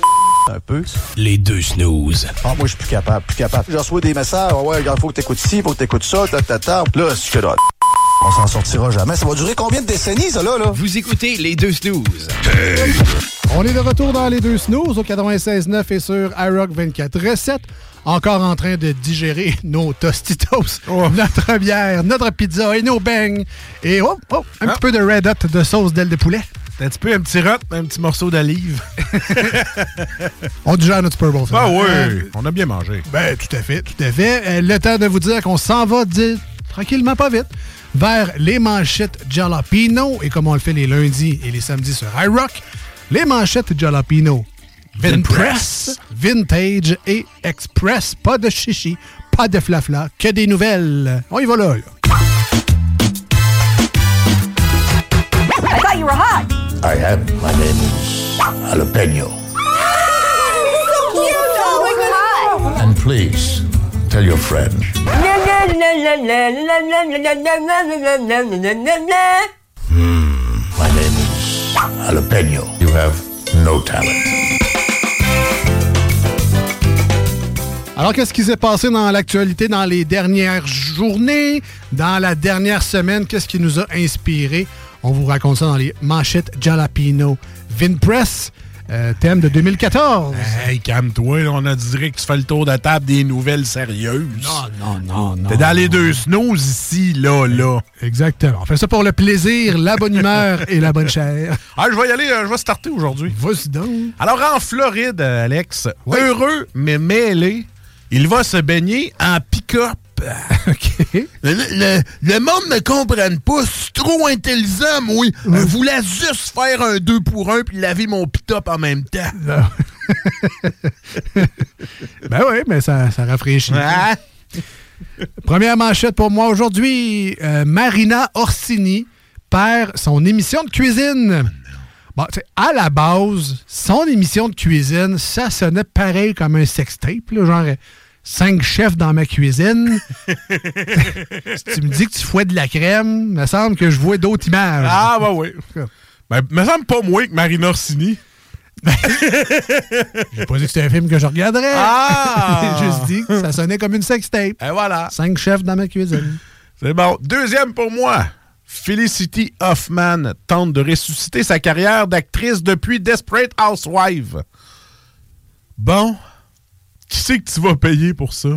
un peu. Les deux snooze. Ah, moi, je suis plus capable, plus capable. Je reçois des messages, Ah ouais, regarde, faut que t'écoutes ci, faut que t'écoutes ça, ta, ta, ta. Là, c'est que là, on s'en sortira jamais. Ça va durer combien de décennies, ça, là, là? Vous écoutez les deux snooze. On est de retour dans les deux snooze au 96.9 et sur iRock 24.7. Encore en train de digérer *laughs* nos tostitos, notre bière, notre pizza et nos beignes. Et oh, oh, un petit peu de red hot de sauce d'aile de poulet. Un petit peu un petit rot, un petit morceau d'olive. *laughs* On digère notre Super Bowl. Ah oui, on a bien mangé. Ben, tout à fait, tout à fait. Euh, le temps de vous dire qu'on s'en va dire, tranquillement, pas vite, vers les manchettes Jalapino. Et comme on le fait les lundis et les samedis sur iRock, les manchettes Jalapino. Vinpress, Vintage et Express. Pas de chichi, pas de flafla, que des nouvelles. On y va là. là. I am. My name is Jalapeno. so cute. Oh my god. And please, tell your friend. My name is Jalapeno. You have no talent. Alors, qu'est-ce qui s'est passé dans l'actualité dans les dernières journées, dans la dernière semaine? Qu'est-ce qui nous a inspiré? On vous raconte ça dans les manchettes Jalapino. Vinpress, euh, thème de 2014. Hey, calme-toi, on a dirait que tu fais le tour de table des nouvelles sérieuses. Non, non, non, non. T'es dans les deux snows ici, là, là. Exactement. On fait ça pour le plaisir, la bonne humeur et la bonne chair. Ah, je vais y aller, euh, je vais starter aujourd'hui. Vas-y donc. Alors, en Floride, Alex, heureux mais mêlé, il va se baigner en pick-up. *laughs* Le, le- le monde ne comprenne pas, c'est trop intelligent, moi. Je voulais juste faire un 2 pour 1 puis laver mon pick-up en même temps. *laughs* ben oui, mais ça, ça rafraîchit. Ah. Première manchette pour moi aujourd'hui. euh, Marina Orsini perd son émission de cuisine. Bon, tu sais, à la base, son émission de cuisine, ça sonnait pareil comme un sextape, là, genre euh, cinq chefs dans ma cuisine. si *laughs* tu me dis que tu fouets de la crème, il me semble que je vois d'autres images. Ah, bah oui. Ben, me semble pas moins que Marina Orsini. *laughs* J'ai pas dit que c'était un film que je regarderais. Ah! *laughs* J'ai juste dit que ça sonnait comme une sextape. Et voilà. Cinq chefs dans ma cuisine. C'est bon. Deuxième pour moi. Felicity Hoffman tente de ressusciter sa carrière d'actrice depuis Desperate Housewives. Bon, qui c'est que tu vas payer pour ça?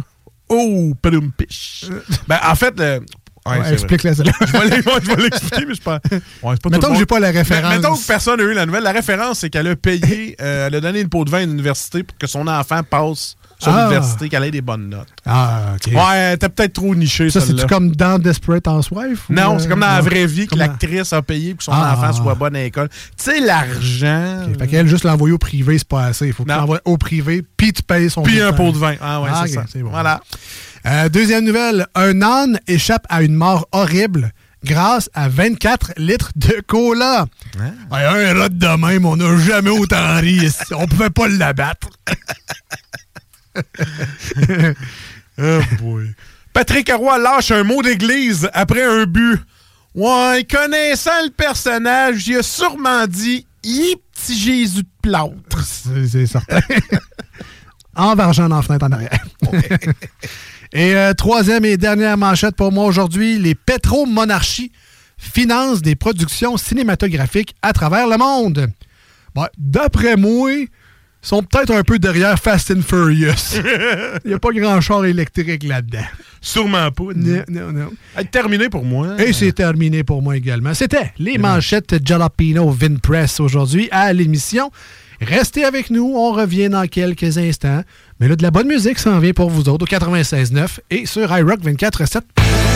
Oh, padumpish. *laughs* ben, en fait, euh, ouais, Ouais, c'est explique-la. Je vais l'expliquer, mais je pense. *laughs* Ouais, pas Mettons que j'ai pas la référence. Mais- Mettons que personne n'a eu la nouvelle. La référence, c'est qu'elle a payé, euh, elle a donné une pot de vin à l'université pour que son enfant passe sur Ah. l'université, qu'elle ait des bonnes notes. Ah, OK. Ouais, t'es peut-être trop niché, Ça, c'est-tu comme dans Desperate Housewife? ou, Non, euh, c'est comme dans la vraie vie que l'actrice a payé pour que son Ah. enfant soit bonne à l'école. Tu sais, l'argent. dans- Fait qu'elle, juste l'envoyer au privé, c'est pas assez. Il faut que tu l'envoies au privé, puis tu payes son Puis un pot de vin. Ah ouais, c'est ok, ça. bon. Voilà. Euh, deuxième nouvelle. Un âne échappe à une mort horrible grâce à 24 litres de cola. Hein? Ouais, un rot de même, on n'a jamais autant ri. *laughs* On pouvait pas l'abattre. *laughs* oh boy. Patrick Roy lâche un mot d'église après un but. Ouais, connaissant le personnage, il a sûrement dit petit Jésus de plâtre. C'est certain. *laughs* en vargeant dans la fenêtre en arrière. *laughs* et euh, troisième et dernière manchette pour moi aujourd'hui, les pétromonarchies financent des productions cinématographiques à travers le monde. D'après moi, sont peut-être un peu derrière Fast and Furious. *laughs* Il n'y a pas grand char électrique là-dedans. Sûrement pas. Non, non, non. Terminé pour moi. Et c'est terminé pour moi également. C'était les manchettes Jalapino Vinpress aujourd'hui à l'émission. Restez avec nous, on revient dans quelques instants. Mais là, de la bonne musique s'en vient pour vous autres au 96.9 et sur iRock 24.7.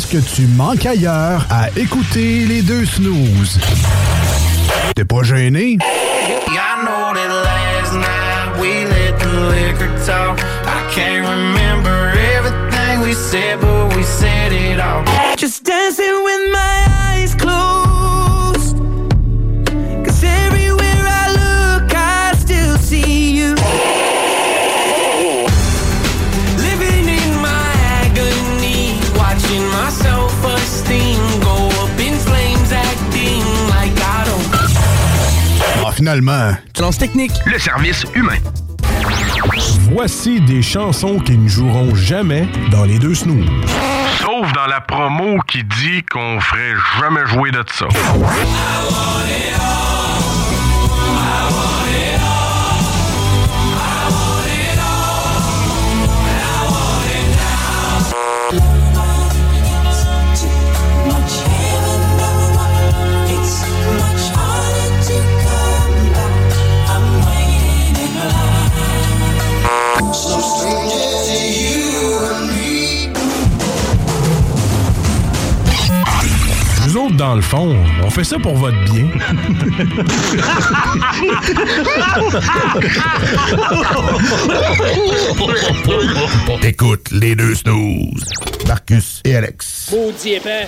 ce que tu manques ailleurs à écouter les deux snooze. T'es pas gêné? Just dancing with my finalement. Technique. Le service humain. Voici des chansons qui ne joueront jamais dans les deux snooze. Sauf dans la promo qui dit qu'on ferait jamais jouer de ça. Dans le fond, on fait ça pour votre bien. Écoute les deux snooze. Marcus et Alex. Maudit épais.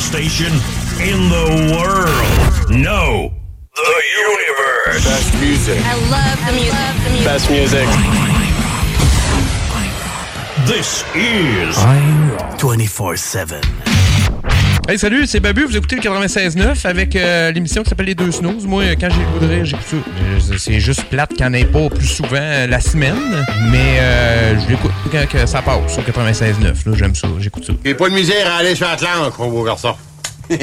Station in the world. No, the universe. Best music. I love the music. the music. Best music. This is 24-7. Hey, salut, c'est Babu. Vous écoutez le 96.9 avec euh, l'émission qui s'appelle Les Deux Snooze. Moi, euh, quand j'ai le goût de rire, j'écoute ça. Euh, C'est juste plate qu'il n'y en ait pas plus souvent euh, la semaine, mais euh, je l'écoute quand que ça passe au 96.9. là, J'aime ça, j'écoute ça. Et pas de misère à aller sur Atlantique, mon beau garçon. *laughs*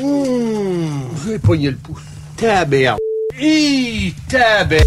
Mmh, j'ai pogné le pouce. Taberne. Hi, taberne.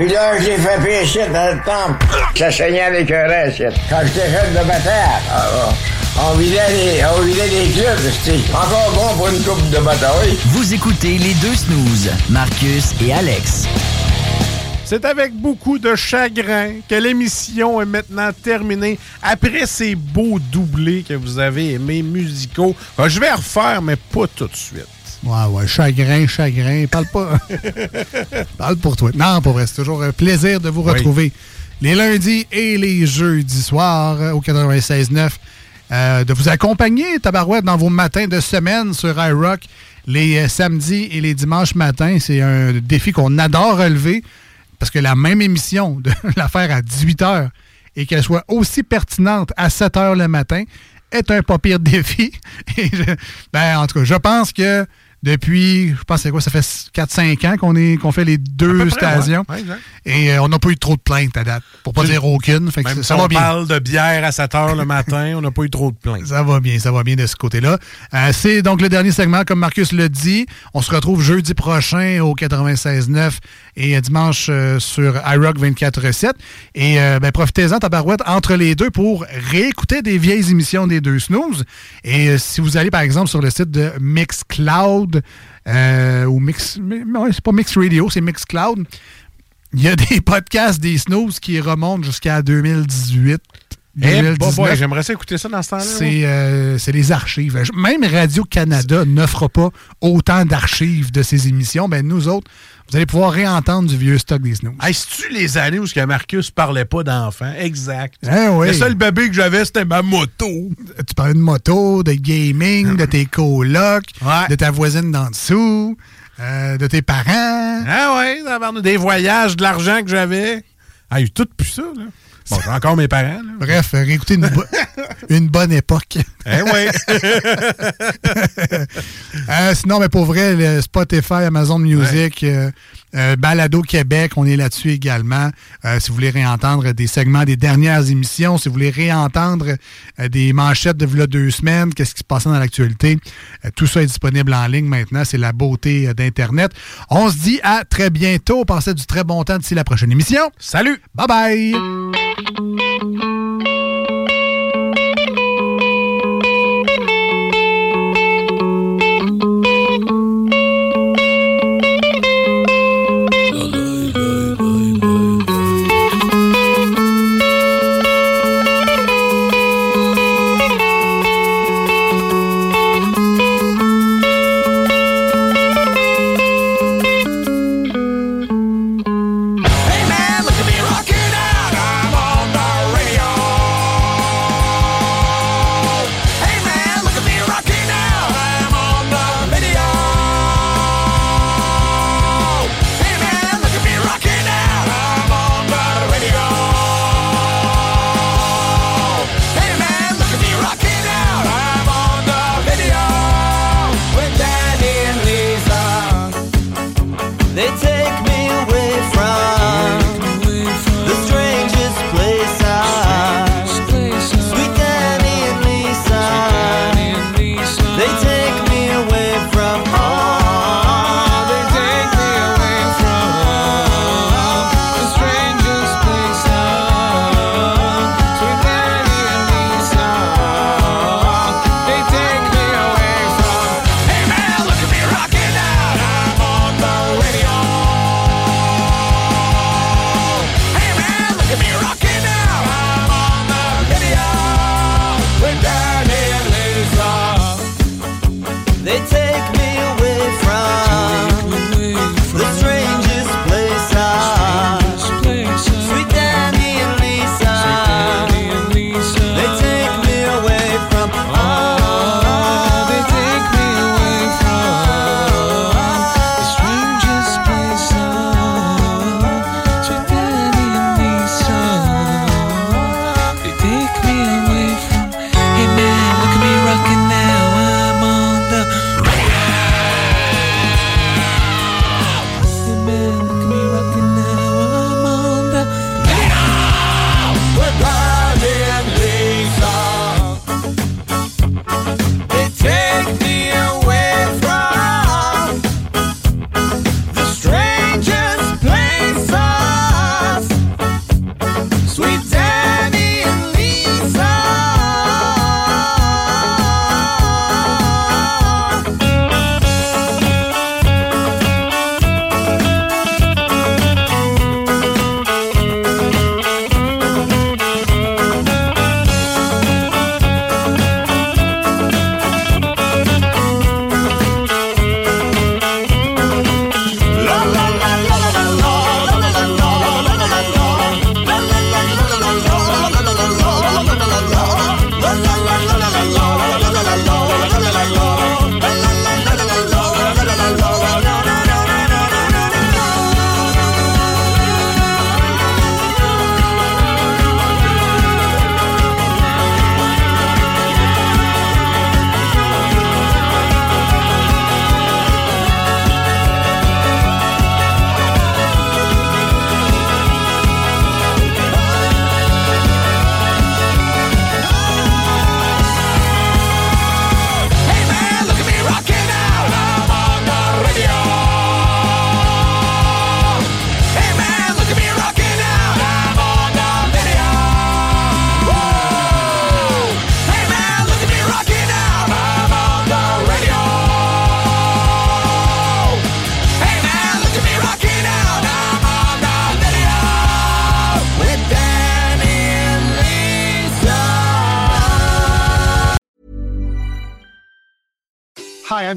Puis là, je l'ai fait pécher dans le temple. Ça saignait avec un reste. Quand j'étais jeune de bataille, ah, ah, on vidait les, on vidait les clubs. C'était encore bon pour une coupe de bataille. Vous écoutez les deux snooze, Marcus et Alex. C'est avec beaucoup de chagrin que l'émission est maintenant terminée. Après ces beaux doublés que vous avez aimés musicaux, Ben, je vais refaire, mais pas tout de suite. Ouais, ouais, chagrin, chagrin. Parle pas. *laughs* Parle pour toi. Non, pour vrai, c'est toujours un plaisir de vous Oui. retrouver les lundis et les jeudis soirs au 96.9. Euh, de vous accompagner, Tabarouette, dans vos matins de semaine sur iRock les euh, samedis et les dimanches matins. C'est un défi qu'on adore relever parce que la même émission, de *laughs* la faire à 18 h et qu'elle soit aussi pertinente à 7 h le matin est un pas pire défi. *laughs* Et je- ben, en tout cas, je pense que depuis, je pense que c'est quoi, ça fait 4-5 ans qu'on est qu'on fait les deux près, stations. ouais. Ouais, exact. Et euh, on n'a pas eu trop de plaintes à date. Pour pas dire aucune. Fait que Même ça si va on bien. parle de bière à 7 h le matin, on n'a pas eu trop de plaintes. Ça va bien, ça va bien de ce côté-là. Euh, c'est donc le dernier segment, comme Marcus l'a dit. On se retrouve jeudi prochain au 96.9 et dimanche euh, sur iRock 24.7. Et ben, profitez-en, tabarouette, entre les deux pour réécouter des vieilles émissions des deux snooze. Et si vous allez, par exemple, sur le site de Mixcloud, euh, ou Mix... c'est pas Mix Radio, c'est Mixcloud. Il y a des podcasts des snooze qui remontent jusqu'à 2018. Eh, bah, 2019. boy, J'aimerais ça écouter ça dans ce temps-là. C'est euh, c'est les archives. Même Radio-Canada n'offre pas autant d'archives de ces émissions. Ben, nous autres, vous allez pouvoir réentendre du vieux stock des snooze. Hey, c'est-tu les années où ce que Marcus parlait pas d'enfants? Exact. Eh oui. Le seul bébé que j'avais, c'était ma moto. Tu parlais de moto, de gaming, de tes colocs, de ta voisine d'en dessous, euh, de tes parents. Ah ouais, des voyages, de l'argent que j'avais. Ah, tout plus ça, là. Bon, j'ai encore mes parents, là. Bref, euh, réécoutez une, bo- *laughs* une bonne époque. Eh oui. *laughs* Euh, sinon, mais pour vrai, le Spotify, Amazon Music, euh, euh, Balado Québec, on est là-dessus également. Euh, si vous voulez réentendre des segments des dernières émissions, si vous voulez réentendre euh, des manchettes de v'là deux semaines, qu'est-ce qui se passait dans l'actualité, tout ça est disponible en ligne maintenant. C'est la beauté d'Internet. On se dit à très bientôt. Passez du très bon temps d'ici la prochaine émission. Salut! Bye bye!